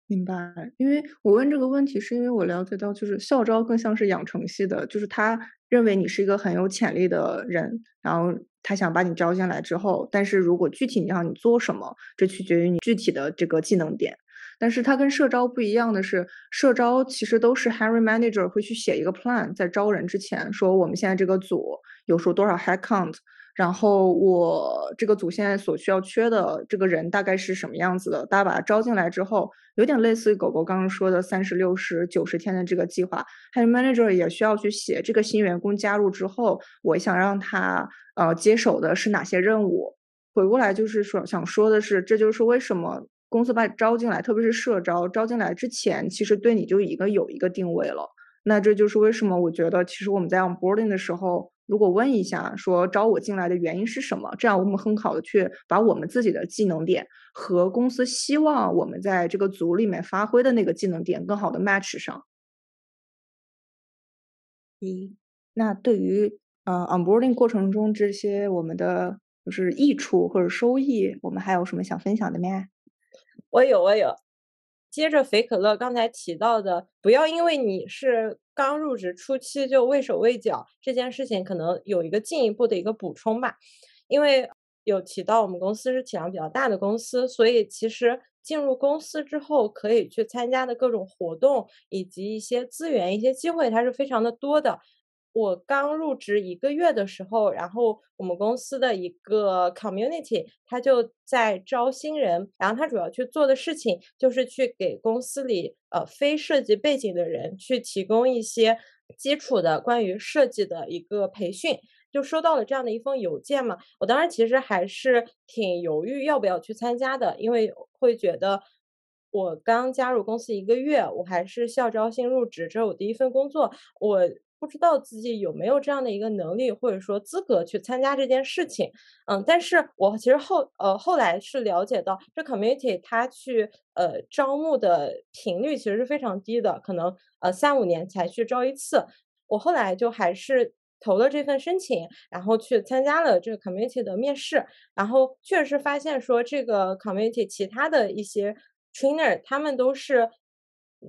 明白，因为我问这个问题，是因为我了解到，就是校招更像是养成系的，就是他认为你是一个很有潜力的人，然后他想把你招进来之后，但是如果具体你让你做什么，这取决于你具体的这个技能点。但是他跟社招不一样的是，社招其实都是 hiring manager 会去写一个 plan，在招人之前说我们现在这个组有说多少 head count。然后我这个组现在所需要缺的这个人大概是什么样子的？大家把他招进来之后，有点类似于狗狗刚刚说的三十六十九十天的这个计划。还有 manager 也需要去写这个新员工加入之后，我想让他呃接手的是哪些任务。回过来就是说想说的是，这就是为什么公司把你招进来，特别是社招招进来之前，其实对你就已经有一个定位了。那这就是为什么我觉得其实我们在 onboarding 的时候。如果问一下，说招我进来的原因是什么？这样我们很好的去把我们自己的技能点和公司希望我们在这个组里面发挥的那个技能点更好的 match 上。一，那对于呃 onboarding 过程中这些我们的就是益处或者收益，我们还有什么想分享的吗？我有，我有。接着肥可乐刚才提到的，不要因为你是刚入职初期就畏手畏脚，这件事情可能有一个进一步的一个补充吧。因为有提到我们公司是体量比较大的公司，所以其实进入公司之后可以去参加的各种活动以及一些资源、一些机会，它是非常的多的。我刚入职一个月的时候，然后我们公司的一个 community，他就在招新人，然后他主要去做的事情就是去给公司里呃非设计背景的人去提供一些基础的关于设计的一个培训。就收到了这样的一封邮件嘛，我当时其实还是挺犹豫要不要去参加的，因为会觉得我刚加入公司一个月，我还是校招新入职，这是我第一份工作，我。不知道自己有没有这样的一个能力或者说资格去参加这件事情，嗯，但是我其实后呃后来是了解到，这 community 它去呃招募的频率其实是非常低的，可能呃三五年才去招一次。我后来就还是投了这份申请，然后去参加了这个 community 的面试，然后确实发现说这个 community 其他的一些 trainer 他们都是。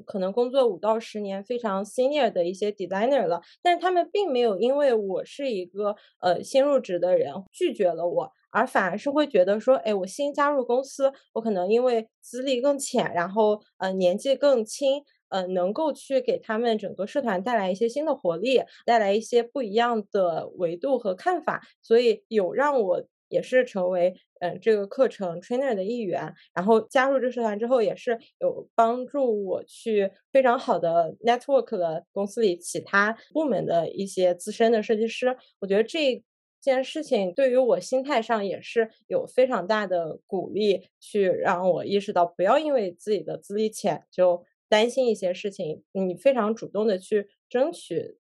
可能工作五到十年，非常 senior 的一些 designer 了，但是他们并没有因为我是一个呃新入职的人拒绝了我，而反而是会觉得说，哎，我新加入公司，我可能因为资历更浅，然后呃年纪更轻，呃能够去给他们整个社团带来一些新的活力，带来一些不一样的维度和看法，所以有让我。也是成为嗯这个课程 trainer 的一员，然后加入这个社团之后，也是有帮助我去非常好的 network 了公司里其他部门的一些资深的设计师。我觉得这件事情对于我心态上也是有非常大的鼓励，去让我意识到不要因为自己的资历浅就担心一些事情，你非常主动的去争取，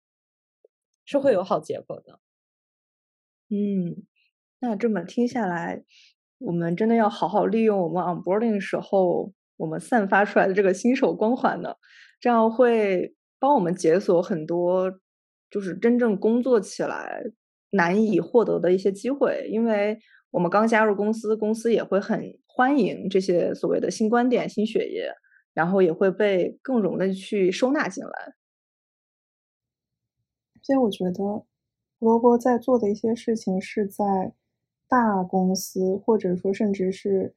是会有好结果的。嗯。那这么听下来，我们真的要好好利用我们 onboarding 时候我们散发出来的这个新手光环呢，这样会帮我们解锁很多就是真正工作起来难以获得的一些机会。因为我们刚加入公司，公司也会很欢迎这些所谓的新观点、新血液，然后也会被更容易去收纳进来。所以我觉得罗伯在做的一些事情是在。大公司或者说甚至是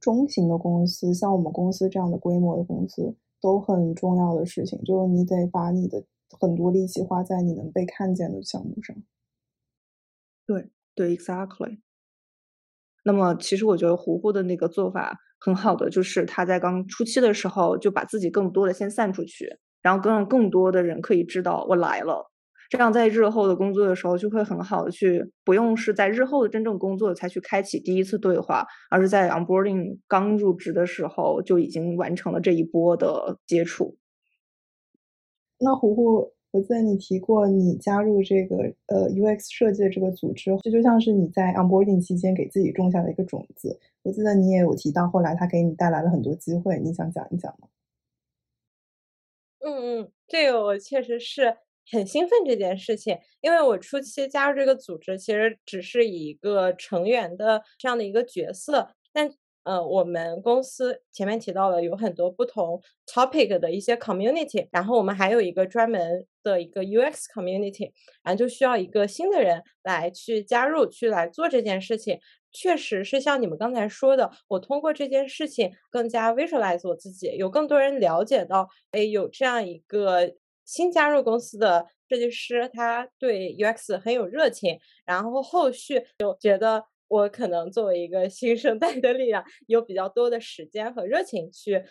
中型的公司，像我们公司这样的规模的公司，都很重要的事情，就是你得把你的很多力气花在你能被看见的项目上。对对，exactly。那么，其实我觉得胡胡的那个做法很好的，就是他在刚初期的时候就把自己更多的先散出去，然后更让更多的人可以知道我来了。这样在日后的工作的时候就会很好的去，不用是在日后的真正工作才去开启第一次对话，而是在 onboarding 刚入职的时候就已经完成了这一波的接触。那胡胡。我记得你提过，你加入这个呃 UX 设计的这个组织，这就像是你在 onboarding 期间给自己种下的一个种子。我记得你也有提到，后来它给你带来了很多机会，你想讲一讲吗？嗯嗯，这个我确实是很兴奋这件事情，因为我初期加入这个组织，其实只是以一个成员的这样的一个角色，但。呃，我们公司前面提到了有很多不同 topic 的一些 community，然后我们还有一个专门的一个 UX community，然后就需要一个新的人来去加入，去来做这件事情。确实是像你们刚才说的，我通过这件事情更加 visualize 我自己，有更多人了解到，哎，有这样一个新加入公司的设计师，他对 UX 很有热情，然后后续就觉得。我可能作为一个新生代的力量，有比较多的时间和热情去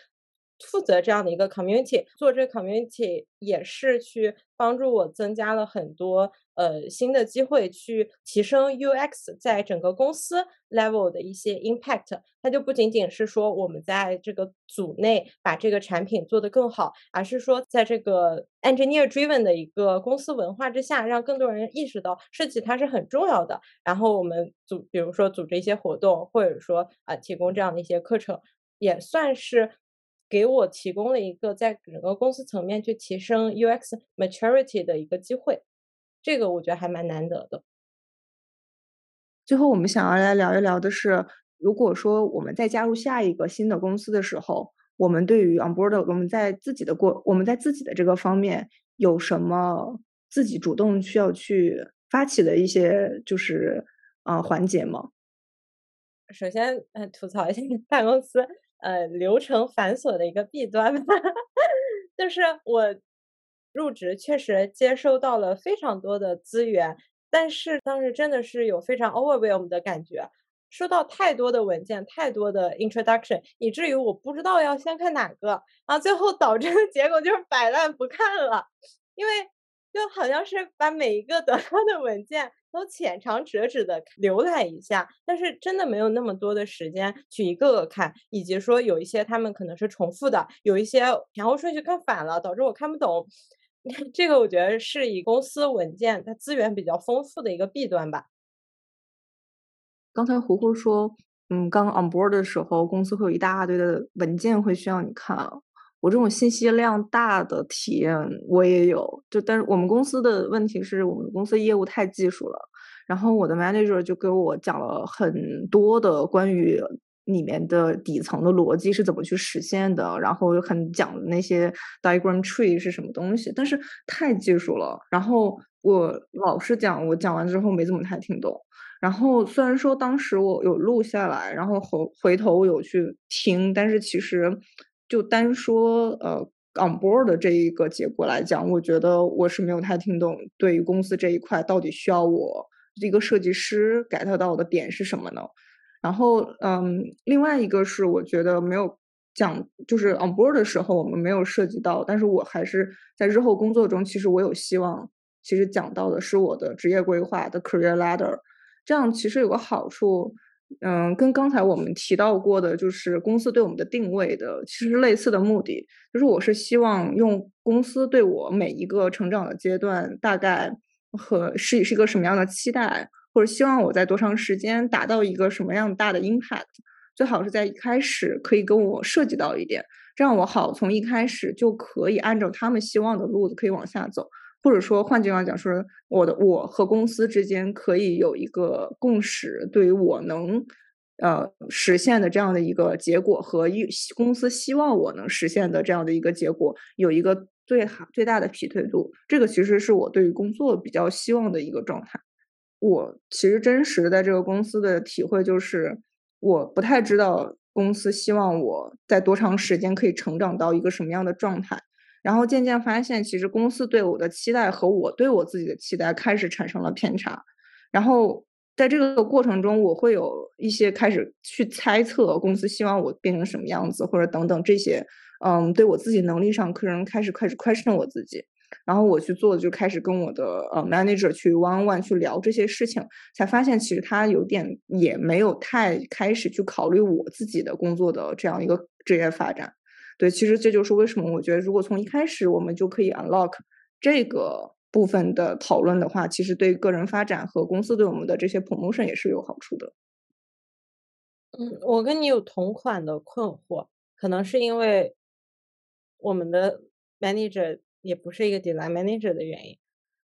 负责这样的一个 community，做这个 community 也是去帮助我增加了很多。呃，新的机会去提升 UX 在整个公司 level 的一些 impact，它就不仅仅是说我们在这个组内把这个产品做得更好，而是说在这个 engineer driven 的一个公司文化之下，让更多人意识到设计它是很重要的。然后我们组，比如说组织一些活动，或者说啊提供这样的一些课程，也算是给我提供了一个在整个公司层面去提升 UX maturity 的一个机会。这个我觉得还蛮难得的。最后，我们想要来聊一聊的是，如果说我们再加入下一个新的公司的时候，我们对于 onboard，我们在自己的过，我们在自己的这个方面有什么自己主动需要去发起的一些就是呃环节吗？首先，呃，吐槽一下 <laughs> 大公司呃流程繁琐的一个弊端，<laughs> 就是我。入职确实接收到了非常多的资源，但是当时真的是有非常 overwhelm 的感觉，收到太多的文件，太多的 introduction，以至于我不知道要先看哪个，然后，最后导致的结果就是摆烂不看了，因为就好像是把每一个得到的文件都浅尝辄止的浏览一下，但是真的没有那么多的时间去一个个看，以及说有一些他们可能是重复的，有一些前后顺序看反了，导致我看不懂。<laughs> 这个我觉得是以公司文件它资源比较丰富的一个弊端吧。刚才胡胡说，嗯，刚 on board 的时候，公司会有一大堆的文件会需要你看啊。我这种信息量大的体验我也有，就但是我们公司的问题是我们公司业务太技术了，然后我的 manager 就给我讲了很多的关于。里面的底层的逻辑是怎么去实现的？然后很讲那些 diagram tree 是什么东西，但是太技术了。然后我老实讲，我讲完之后没怎么太听懂。然后虽然说当时我有录下来，然后回回头有去听，但是其实就单说呃 on board 的这一个结果来讲，我觉得我是没有太听懂。对于公司这一块，到底需要我一个设计师 get 到的点是什么呢？然后，嗯，另外一个是我觉得没有讲，就是 on board 的时候我们没有涉及到，但是我还是在日后工作中，其实我有希望，其实讲到的是我的职业规划的 career ladder，这样其实有个好处，嗯，跟刚才我们提到过的，就是公司对我们的定位的，其实类似的目的，就是我是希望用公司对我每一个成长的阶段，大概和是是一个什么样的期待。或者希望我在多长时间达到一个什么样大的 impact，最好是在一开始可以跟我涉及到一点，这样我好从一开始就可以按照他们希望的路子可以往下走，或者说换句话讲说，我的我和公司之间可以有一个共识，对于我能呃实现的这样的一个结果和一公司希望我能实现的这样的一个结果有一个最好最大的匹配度，这个其实是我对于工作比较希望的一个状态。我其实真实在这个公司的体会就是，我不太知道公司希望我在多长时间可以成长到一个什么样的状态。然后渐渐发现，其实公司对我的期待和我对我自己的期待开始产生了偏差。然后在这个过程中，我会有一些开始去猜测公司希望我变成什么样子，或者等等这些，嗯，对我自己能力上可能开始开始 question 我自己。然后我去做就开始跟我的呃 manager 去 one one 去聊这些事情，才发现其实他有点也没有太开始去考虑我自己的工作的这样一个职业发展。对，其实这就是为什么我觉得，如果从一开始我们就可以 unlock 这个部分的讨论的话，其实对个人发展和公司对我们的这些 promotion 也是有好处的。嗯，我跟你有同款的困惑，可能是因为我们的 manager 也不是一个 design manager 的原因。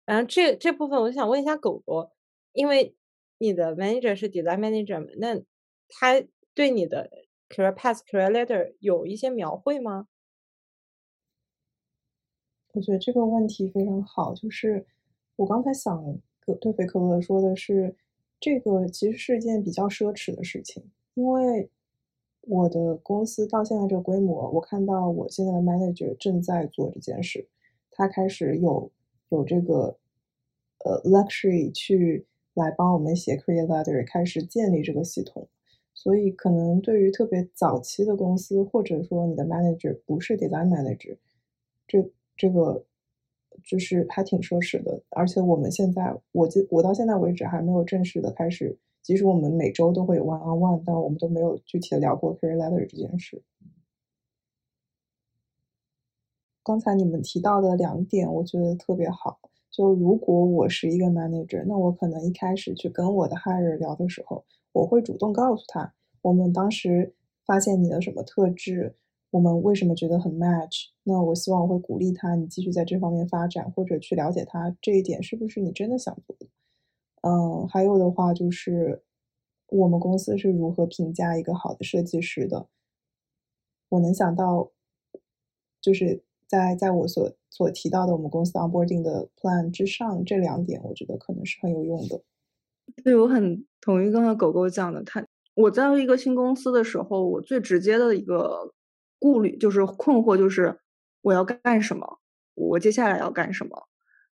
然后这这部分我想问一下狗狗，因为你的 manager 是 design manager，那他对你的 career path、career ladder 有一些描绘吗？我觉得这个问题非常好，就是我刚才想对菲可乐说的是，这个其实是一件比较奢侈的事情，因为我的公司到现在这个规模，我看到我现在的 manager 正在做这件事，他开始有有这个呃 luxury 去来帮我们写 career ladder，开始建立这个系统。所以，可能对于特别早期的公司，或者说你的 manager 不是 design manager，这这个就是还挺奢侈的。而且我们现在，我记我到现在为止还没有正式的开始，即使我们每周都会有 one on one，但我们都没有具体的聊过 career ladder 这件事。刚才你们提到的两点，我觉得特别好。就如果我是一个 manager，那我可能一开始去跟我的 hire 聊的时候。我会主动告诉他，我们当时发现你的什么特质，我们为什么觉得很 match。那我希望我会鼓励他，你继续在这方面发展，或者去了解他这一点是不是你真的想做的。嗯，还有的话就是，我们公司是如何评价一个好的设计师的。我能想到，就是在在我所所提到的我们公司 onboarding 的 plan 之上，这两点我觉得可能是很有用的。对，我很同意刚才狗狗讲的。他我在一个新公司的时候，我最直接的一个顾虑就是困惑，就是我要干什么，我接下来要干什么。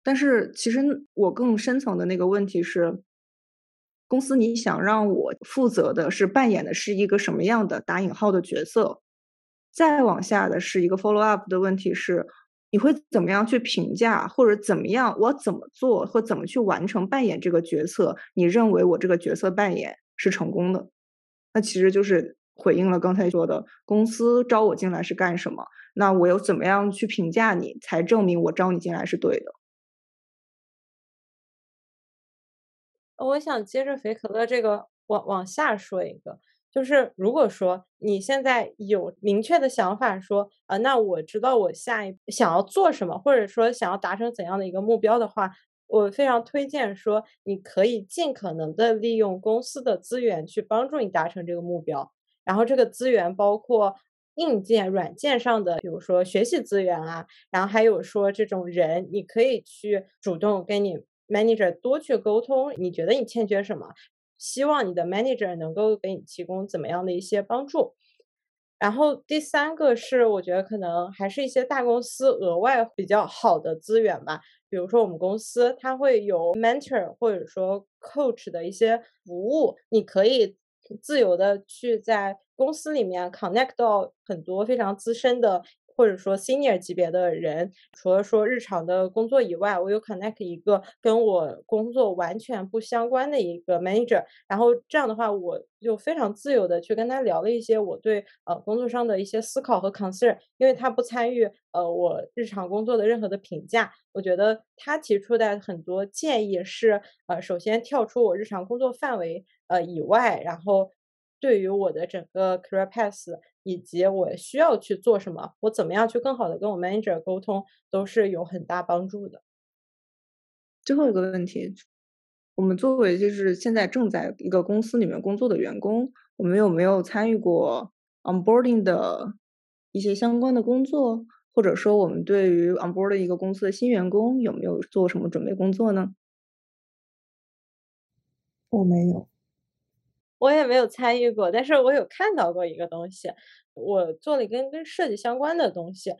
但是其实我更深层的那个问题是，公司你想让我负责的是扮演的是一个什么样的打引号的角色？再往下的是一个 follow up 的问题是。你会怎么样去评价，或者怎么样？我怎么做或怎么去完成扮演这个角色？你认为我这个角色扮演是成功的？那其实就是回应了刚才说的，公司招我进来是干什么？那我又怎么样去评价你，才证明我招你进来是对的？我想接着肥可乐这个往往下说一个。就是如果说你现在有明确的想法，说啊，那我知道我下一想要做什么，或者说想要达成怎样的一个目标的话，我非常推荐说，你可以尽可能的利用公司的资源去帮助你达成这个目标。然后这个资源包括硬件、软件上的，比如说学习资源啊，然后还有说这种人，你可以去主动跟你 manager 多去沟通，你觉得你欠缺什么？希望你的 manager 能够给你提供怎么样的一些帮助。然后第三个是，我觉得可能还是一些大公司额外比较好的资源吧。比如说我们公司它会有 mentor 或者说 coach 的一些服务，你可以自由的去在公司里面 connect 到很多非常资深的。或者说 senior 级别的人，除了说日常的工作以外，我有 connect 一个跟我工作完全不相关的一个 manager，然后这样的话，我就非常自由的去跟他聊了一些我对呃工作上的一些思考和 concern，因为他不参与呃我日常工作的任何的评价，我觉得他提出的很多建议是呃首先跳出我日常工作范围呃以外，然后。对于我的整个 career path 以及我需要去做什么，我怎么样去更好的跟我 manager 沟通，都是有很大帮助的。最后一个问题，我们作为就是现在正在一个公司里面工作的员工，我们有没有参与过 onboarding 的一些相关的工作？或者说，我们对于 onboard 一个公司的新员工，有没有做什么准备工作呢？我没有。我也没有参与过，但是我有看到过一个东西，我做了跟跟设计相关的东西。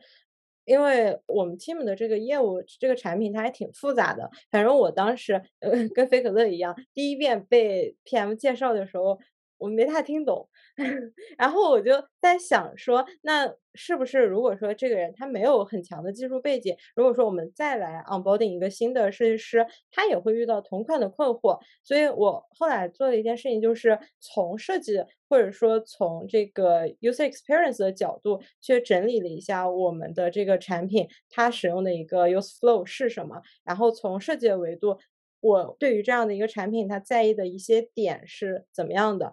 因为我们 team 的这个业务，这个产品它还挺复杂的。反正我当时呃 <laughs> 跟菲可乐一样，第一遍被 PM 介绍的时候。我没太听懂，<laughs> 然后我就在想说，那是不是如果说这个人他没有很强的技术背景，如果说我们再来 onboarding 一个新的设计师，他也会遇到同款的困惑。所以我后来做了一件事情，就是从设计或者说从这个 user experience 的角度去整理了一下我们的这个产品，它使用的一个 use flow 是什么，然后从设计的维度。我对于这样的一个产品，它在意的一些点是怎么样的？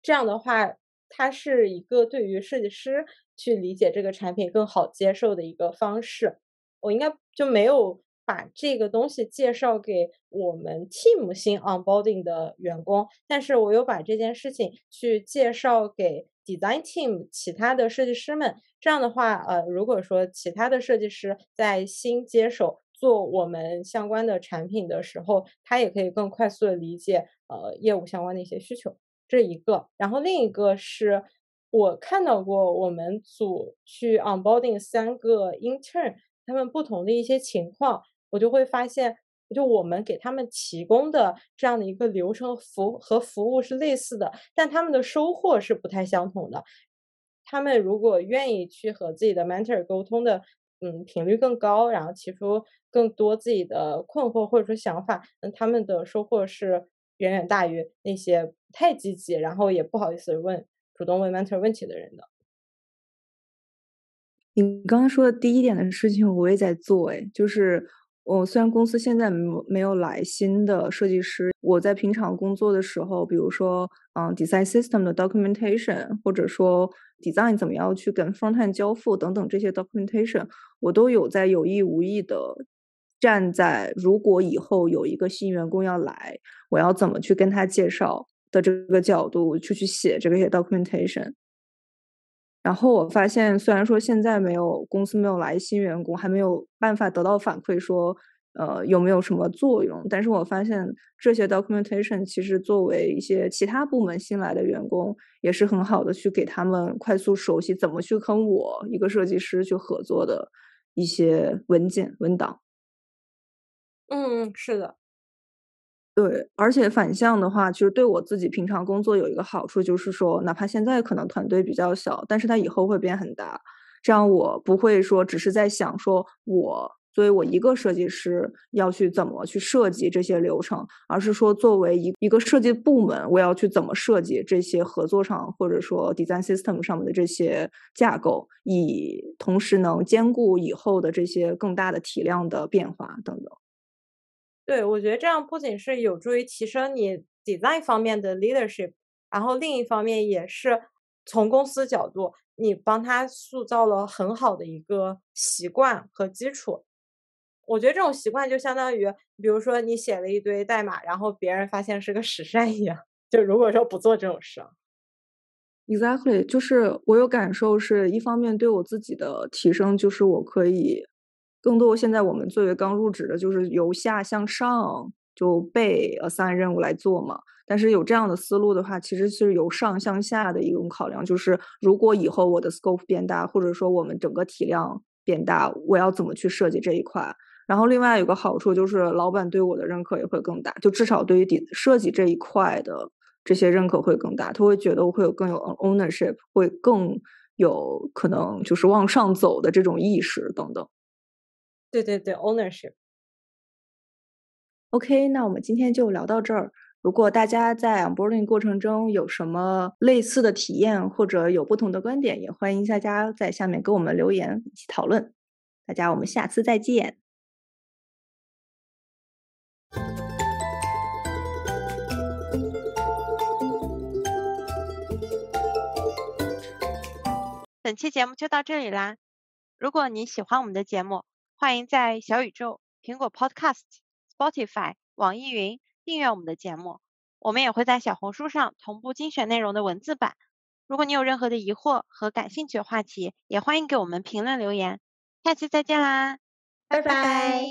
这样的话，它是一个对于设计师去理解这个产品更好接受的一个方式。我应该就没有把这个东西介绍给我们 team 新 onboarding 的员工，但是我有把这件事情去介绍给 design team 其他的设计师们。这样的话，呃，如果说其他的设计师在新接手。做我们相关的产品的时候，他也可以更快速的理解呃业务相关的一些需求，这一个。然后另一个是我看到过我们组去 onboarding 三个 intern，他们不同的一些情况，我就会发现，就我们给他们提供的这样的一个流程服和服务是类似的，但他们的收获是不太相同的。他们如果愿意去和自己的 mentor 沟通的。嗯，频率更高，然后提出更多自己的困惑或者说想法，那他们的收获是远远大于那些太积极，然后也不好意思问主动问 mentor 问题的人的。你刚刚说的第一点的事情，我也在做，哎，就是。我虽然公司现在没有没有来新的设计师，我在平常工作的时候，比如说，嗯，design system 的 documentation，或者说 design 怎么样去跟 frontend 交付等等这些 documentation，我都有在有意无意的站在如果以后有一个新员工要来，我要怎么去跟他介绍的这个角度去去写这个些 documentation。然后我发现，虽然说现在没有公司没有来新员工，还没有办法得到反馈说，呃，有没有什么作用？但是我发现这些 documentation 其实作为一些其他部门新来的员工，也是很好的去给他们快速熟悉怎么去跟我一个设计师去合作的一些文件文档。嗯，是的。对，而且反向的话，其实对我自己平常工作有一个好处，就是说，哪怕现在可能团队比较小，但是它以后会变很大。这样我不会说只是在想说，我作为我一个设计师要去怎么去设计这些流程，而是说作为一一个设计部门，我要去怎么设计这些合作上或者说 design system 上面的这些架构，以同时能兼顾以后的这些更大的体量的变化等等。对，我觉得这样不仅是有助于提升你 design 方面的 leadership，然后另一方面也是从公司角度，你帮他塑造了很好的一个习惯和基础。我觉得这种习惯就相当于，比如说你写了一堆代码，然后别人发现是个实善一样。<laughs> 就如果说不做这种事，exactly，就是我有感受，是一方面对我自己的提升，就是我可以。更多现在我们作为刚入职的，就是由下向上就被 assign 任务来做嘛。但是有这样的思路的话，其实是由上向下的一种考量，就是如果以后我的 scope 变大，或者说我们整个体量变大，我要怎么去设计这一块？然后另外有个好处就是老板对我的认可也会更大，就至少对于底设计这一块的这些认可会更大，他会觉得我会有更有 ownership，会更有可能就是往上走的这种意识等等。对对对，ownership。OK，那我们今天就聊到这儿。如果大家在 onboarding 过程中有什么类似的体验，或者有不同的观点，也欢迎大家在下面给我们留言一起讨论。大家，我们下次再见。本期节目就到这里啦。如果你喜欢我们的节目，欢迎在小宇宙、苹果 Podcast、Spotify、网易云订阅我们的节目。我们也会在小红书上同步精选内容的文字版。如果你有任何的疑惑和感兴趣的话题，也欢迎给我们评论留言。下期再见啦，拜拜。